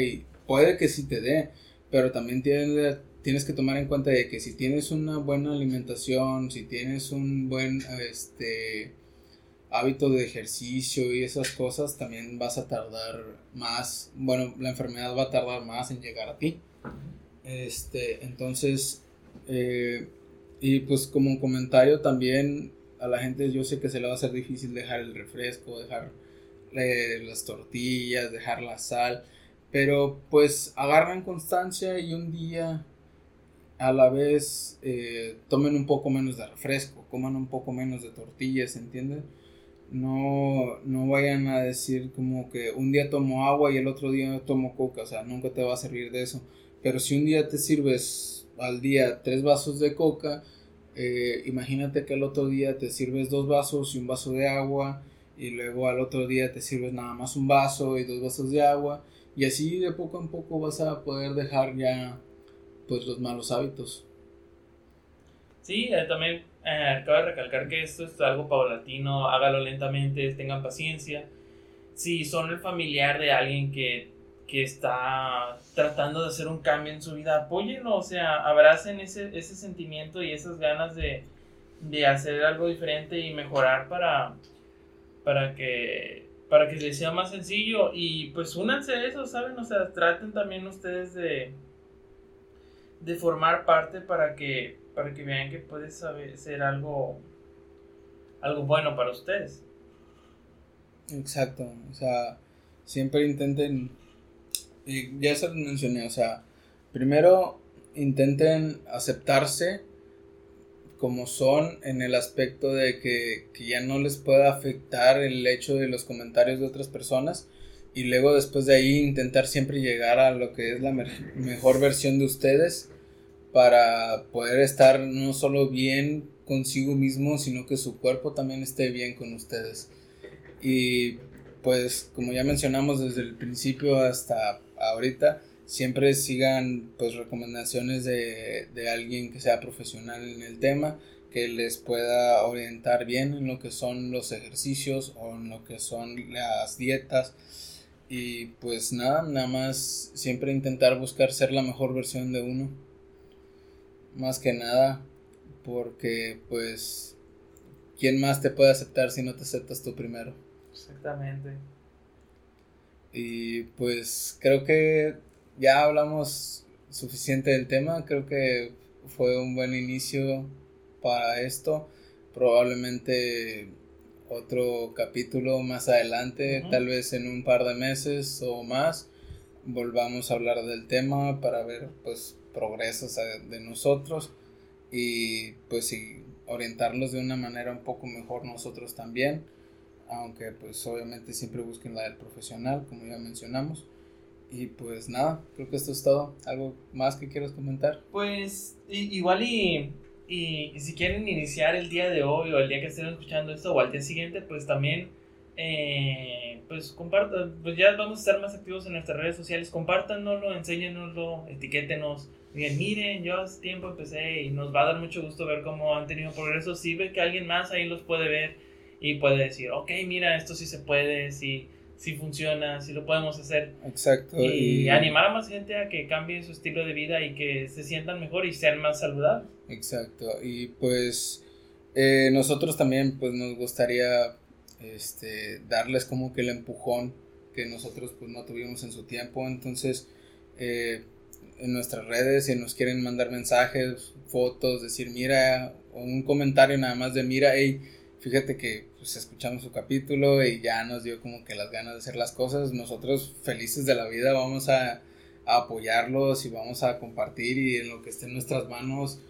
puede que sí te dé, pero también tienes, tienes que tomar en cuenta de que si tienes una buena alimentación, si tienes un buen, este, hábito de ejercicio y esas cosas, también vas a tardar más, bueno, la enfermedad va a tardar más en llegar a ti. Este, entonces, eh, y pues como comentario también a la gente yo sé que se le va a hacer difícil dejar el refresco, dejar eh, las tortillas, dejar la sal, pero pues agarran constancia y un día a la vez eh, tomen un poco menos de refresco, coman un poco menos de tortillas, ¿entienden? no, no vayan a decir como que un día tomo agua y el otro día tomo coca, o sea, nunca te va a servir de eso. Pero si un día te sirves al día tres vasos de coca, eh, imagínate que el otro día te sirves dos vasos y un vaso de agua, y luego al otro día te sirves nada más un vaso y dos vasos de agua, y así de poco en poco vas a poder dejar ya pues los malos hábitos. Sí, eh, también eh, de recalcar que esto es algo paulatino, hágalo lentamente, tengan paciencia. Si son el familiar de alguien que, que está tratando de hacer un cambio en su vida, apóyenlo, o sea, abracen ese, ese sentimiento y esas ganas de, de hacer algo diferente y mejorar para, para que para que les sea más sencillo y pues únanse a eso, ¿saben? O sea, traten también ustedes de, de formar parte para que, para que vean que puede saber, ser algo, algo bueno para ustedes. Exacto, o sea, siempre intenten, y ya se lo mencioné, o sea, primero intenten aceptarse como son en el aspecto de que, ya no les pueda afectar el hecho de los comentarios de otras personas y luego después de ahí intentar siempre llegar a lo que es la mejor versión de ustedes para poder estar no solo bien consigo mismo, sino que su cuerpo también esté bien con ustedes. Y pues como ya mencionamos desde el principio hasta ahorita, siempre sigan pues recomendaciones de, de, alguien que sea profesional en el tema, que les pueda orientar bien en lo que son los ejercicios o en lo que son las dietas. Y pues nada, nada más siempre intentar buscar ser la mejor versión de uno. Más que nada, porque pues, ¿quién más te puede aceptar si no te aceptas tú primero? Exactamente. Y pues creo que ya hablamos suficiente del tema, creo que fue un buen inicio para esto. Probablemente otro capítulo más adelante, tal vez en un par de meses o más, volvamos a hablar del tema para ver pues progresos de nosotros y pues orientarlos de una manera un poco mejor nosotros también, aunque pues obviamente siempre busquen la del profesional, como ya mencionamos. Y pues nada, creo que esto es todo. ¿Algo más que quieras comentar? Pues igual y, y, si quieren iniciar el día de hoy o el día que estén escuchando esto o al día siguiente, pues también eh, pues compartan, pues ya vamos a estar más activos en nuestras redes sociales, compártanoslo, enséñenoslo, etiquétenos, digan, miren, yo hace tiempo empecé y nos va a dar mucho gusto ver cómo han tenido progreso, si ve que alguien más ahí los puede ver y puede decir, ok, mira, esto sí se puede, sí si funciona, si lo podemos hacer. Exacto. Y, animar a más gente a que cambie su estilo de vida y que se sientan mejor y sean más saludables. Exacto. Y pues eh, nosotros también pues nos gustaría este, darles como que el empujón que nosotros pues no tuvimos en su tiempo. Entonces eh, en nuestras redes si nos quieren mandar mensajes, fotos, decir mira, o un comentario nada más de mira, hey, fíjate que pues escuchamos su capítulo y ya nos dio como que las ganas de hacer las cosas. Nosotros felices de la vida vamos a, apoyarlos y vamos a compartir y en lo que esté en nuestras manos.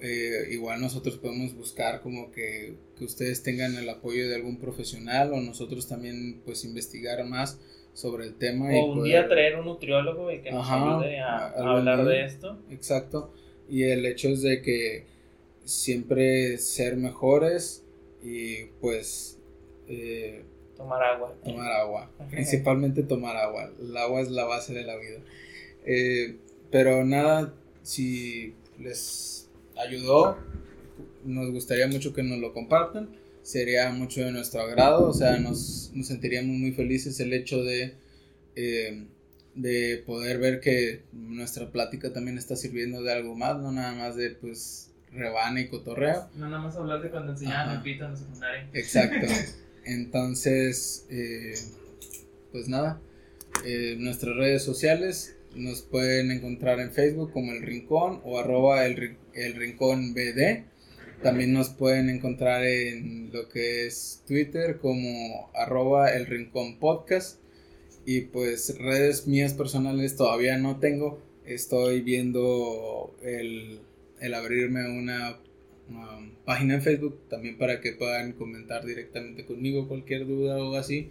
Eh, igual nosotros podemos buscar como que, que, ustedes tengan el apoyo de algún profesional o nosotros también pues investigar más sobre el tema. O un día traer un nutriólogo y que nos ayude a, hablar de esto. Exacto. Y el hecho es de que siempre ser mejores y pues... Eh, tomar agua. Tomar agua. Principalmente tomar agua. El agua es la base de la vida. Eh, pero nada, si les ayudó, nos gustaría mucho que nos lo compartan. Sería mucho de nuestro agrado. O sea, nos, nos sentiríamos muy felices el hecho de... Eh, de poder ver que nuestra plática también está sirviendo de algo más, no nada más de pues rebane y cotorreo. No nada más hablar de cuando enseñaban pito en la secundaria. Exacto. Entonces, eh, pues nada, eh, nuestras redes sociales nos pueden encontrar en Facebook como El Rincón o arroba el, el Rincón BD. También nos pueden encontrar en lo que es Twitter como arroba el Rincón Podcast. Y pues redes mías personales todavía no tengo. Estoy viendo el el abrirme una, página en Facebook también para que puedan comentar directamente conmigo cualquier duda o así.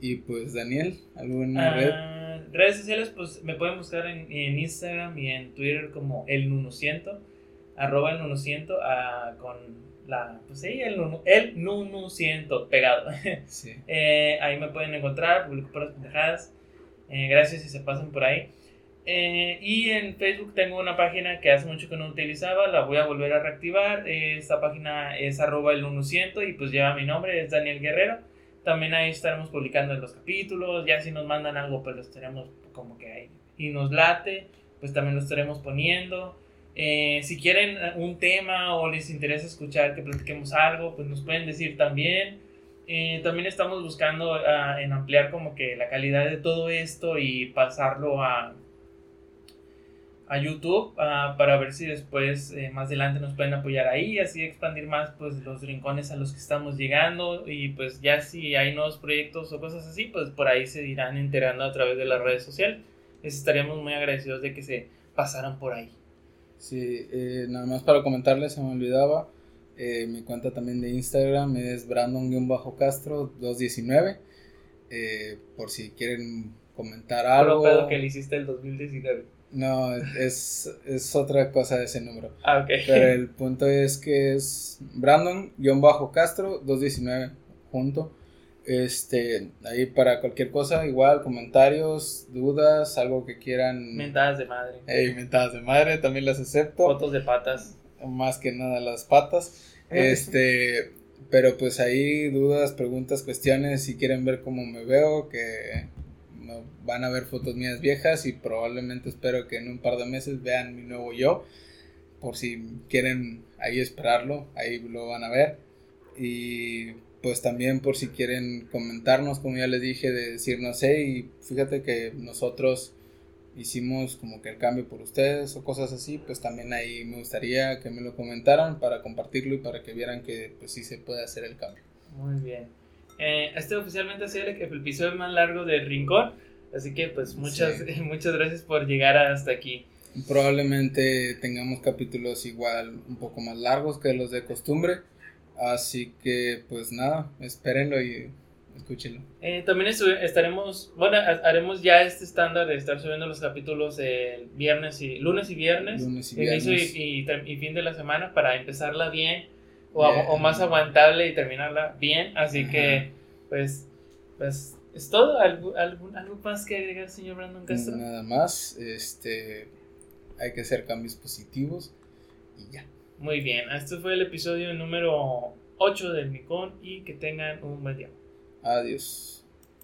Y pues Daniel, ¿alguna ah, red? Redes sociales, pues me pueden buscar en, Instagram y en Twitter como el nunuciento, arroba el nunuciento, ah, con la, pues sí, el, el nunuciento pegado. Eh, ahí me pueden encontrar, publico por las pendejadas. Eh, gracias si se pasan por ahí. Eh, y en Facebook tengo una página que hace mucho que no utilizaba, la voy a volver a reactivar. esta página es arroba el 100 y pues lleva mi nombre, es Daniel Guerrero. También ahí estaremos publicando los capítulos, ya si nos mandan algo pues lo estaremos como que ahí. Y nos late, pues también lo estaremos poniendo. Eh, si quieren un tema o les interesa escuchar que platiquemos algo, pues nos pueden decir también. Eh, también estamos buscando ah, en ampliar como que la calidad de todo esto y pasarlo a, a YouTube ah, para ver si después eh, más adelante nos pueden apoyar ahí así expandir más pues los rincones a los que estamos llegando y pues ya si hay nuevos proyectos o cosas así pues por ahí se irán enterando a través de las redes sociales estaríamos muy agradecidos de que se pasaran por ahí sí eh, nada más para comentarles se me olvidaba eh, mi cuenta también de Instagram es Brandon-Castro219. Eh, por si quieren comentar algo. pedo que le hiciste el 2019. No, es, es otra cosa ese número. Ah, ok. Pero el punto es que es Brandon-Castro219 junto. Este, ahí para cualquier cosa, igual, comentarios, dudas, algo que quieran. Mentadas de madre. Hey, mentadas de madre, también las acepto. Fotos de patas más que nada las patas. Este, pero pues ahí dudas, preguntas, cuestiones, si quieren ver cómo me veo, que van a ver fotos mías viejas y probablemente espero que en un par de meses vean mi nuevo yo, por si quieren ahí esperarlo, ahí lo van a ver. Y pues también por si quieren comentarnos, como ya les dije, de decir, no sé, y fíjate que nosotros hicimos como que el cambio por ustedes o cosas así, pues también ahí me gustaría que me lo comentaran para compartirlo y para que vieran que pues sí se puede hacer el cambio. Muy bien. Eh, este oficialmente ha sido el episodio más largo de Rincón, así que pues muchas, muchas gracias por llegar hasta aquí. Probablemente tengamos capítulos igual un poco más largos que los de costumbre, así que pues nada, espérenlo y Escúchenlo. Eh, también estaremos, bueno, haremos ya este estándar de estar subiendo los capítulos el viernes y lunes y viernes, lunes y, viernes. Y, fin de la semana para empezarla bien o, más aguantable y terminarla bien. Así que, pues, pues es todo. ¿Algo, algo, algo más que agregar, señor Brandon Castro? Nada más, este, hay que hacer cambios positivos y ya. Muy bien, este fue el episodio número 8 del Micón y que tengan un buen día. Adiós.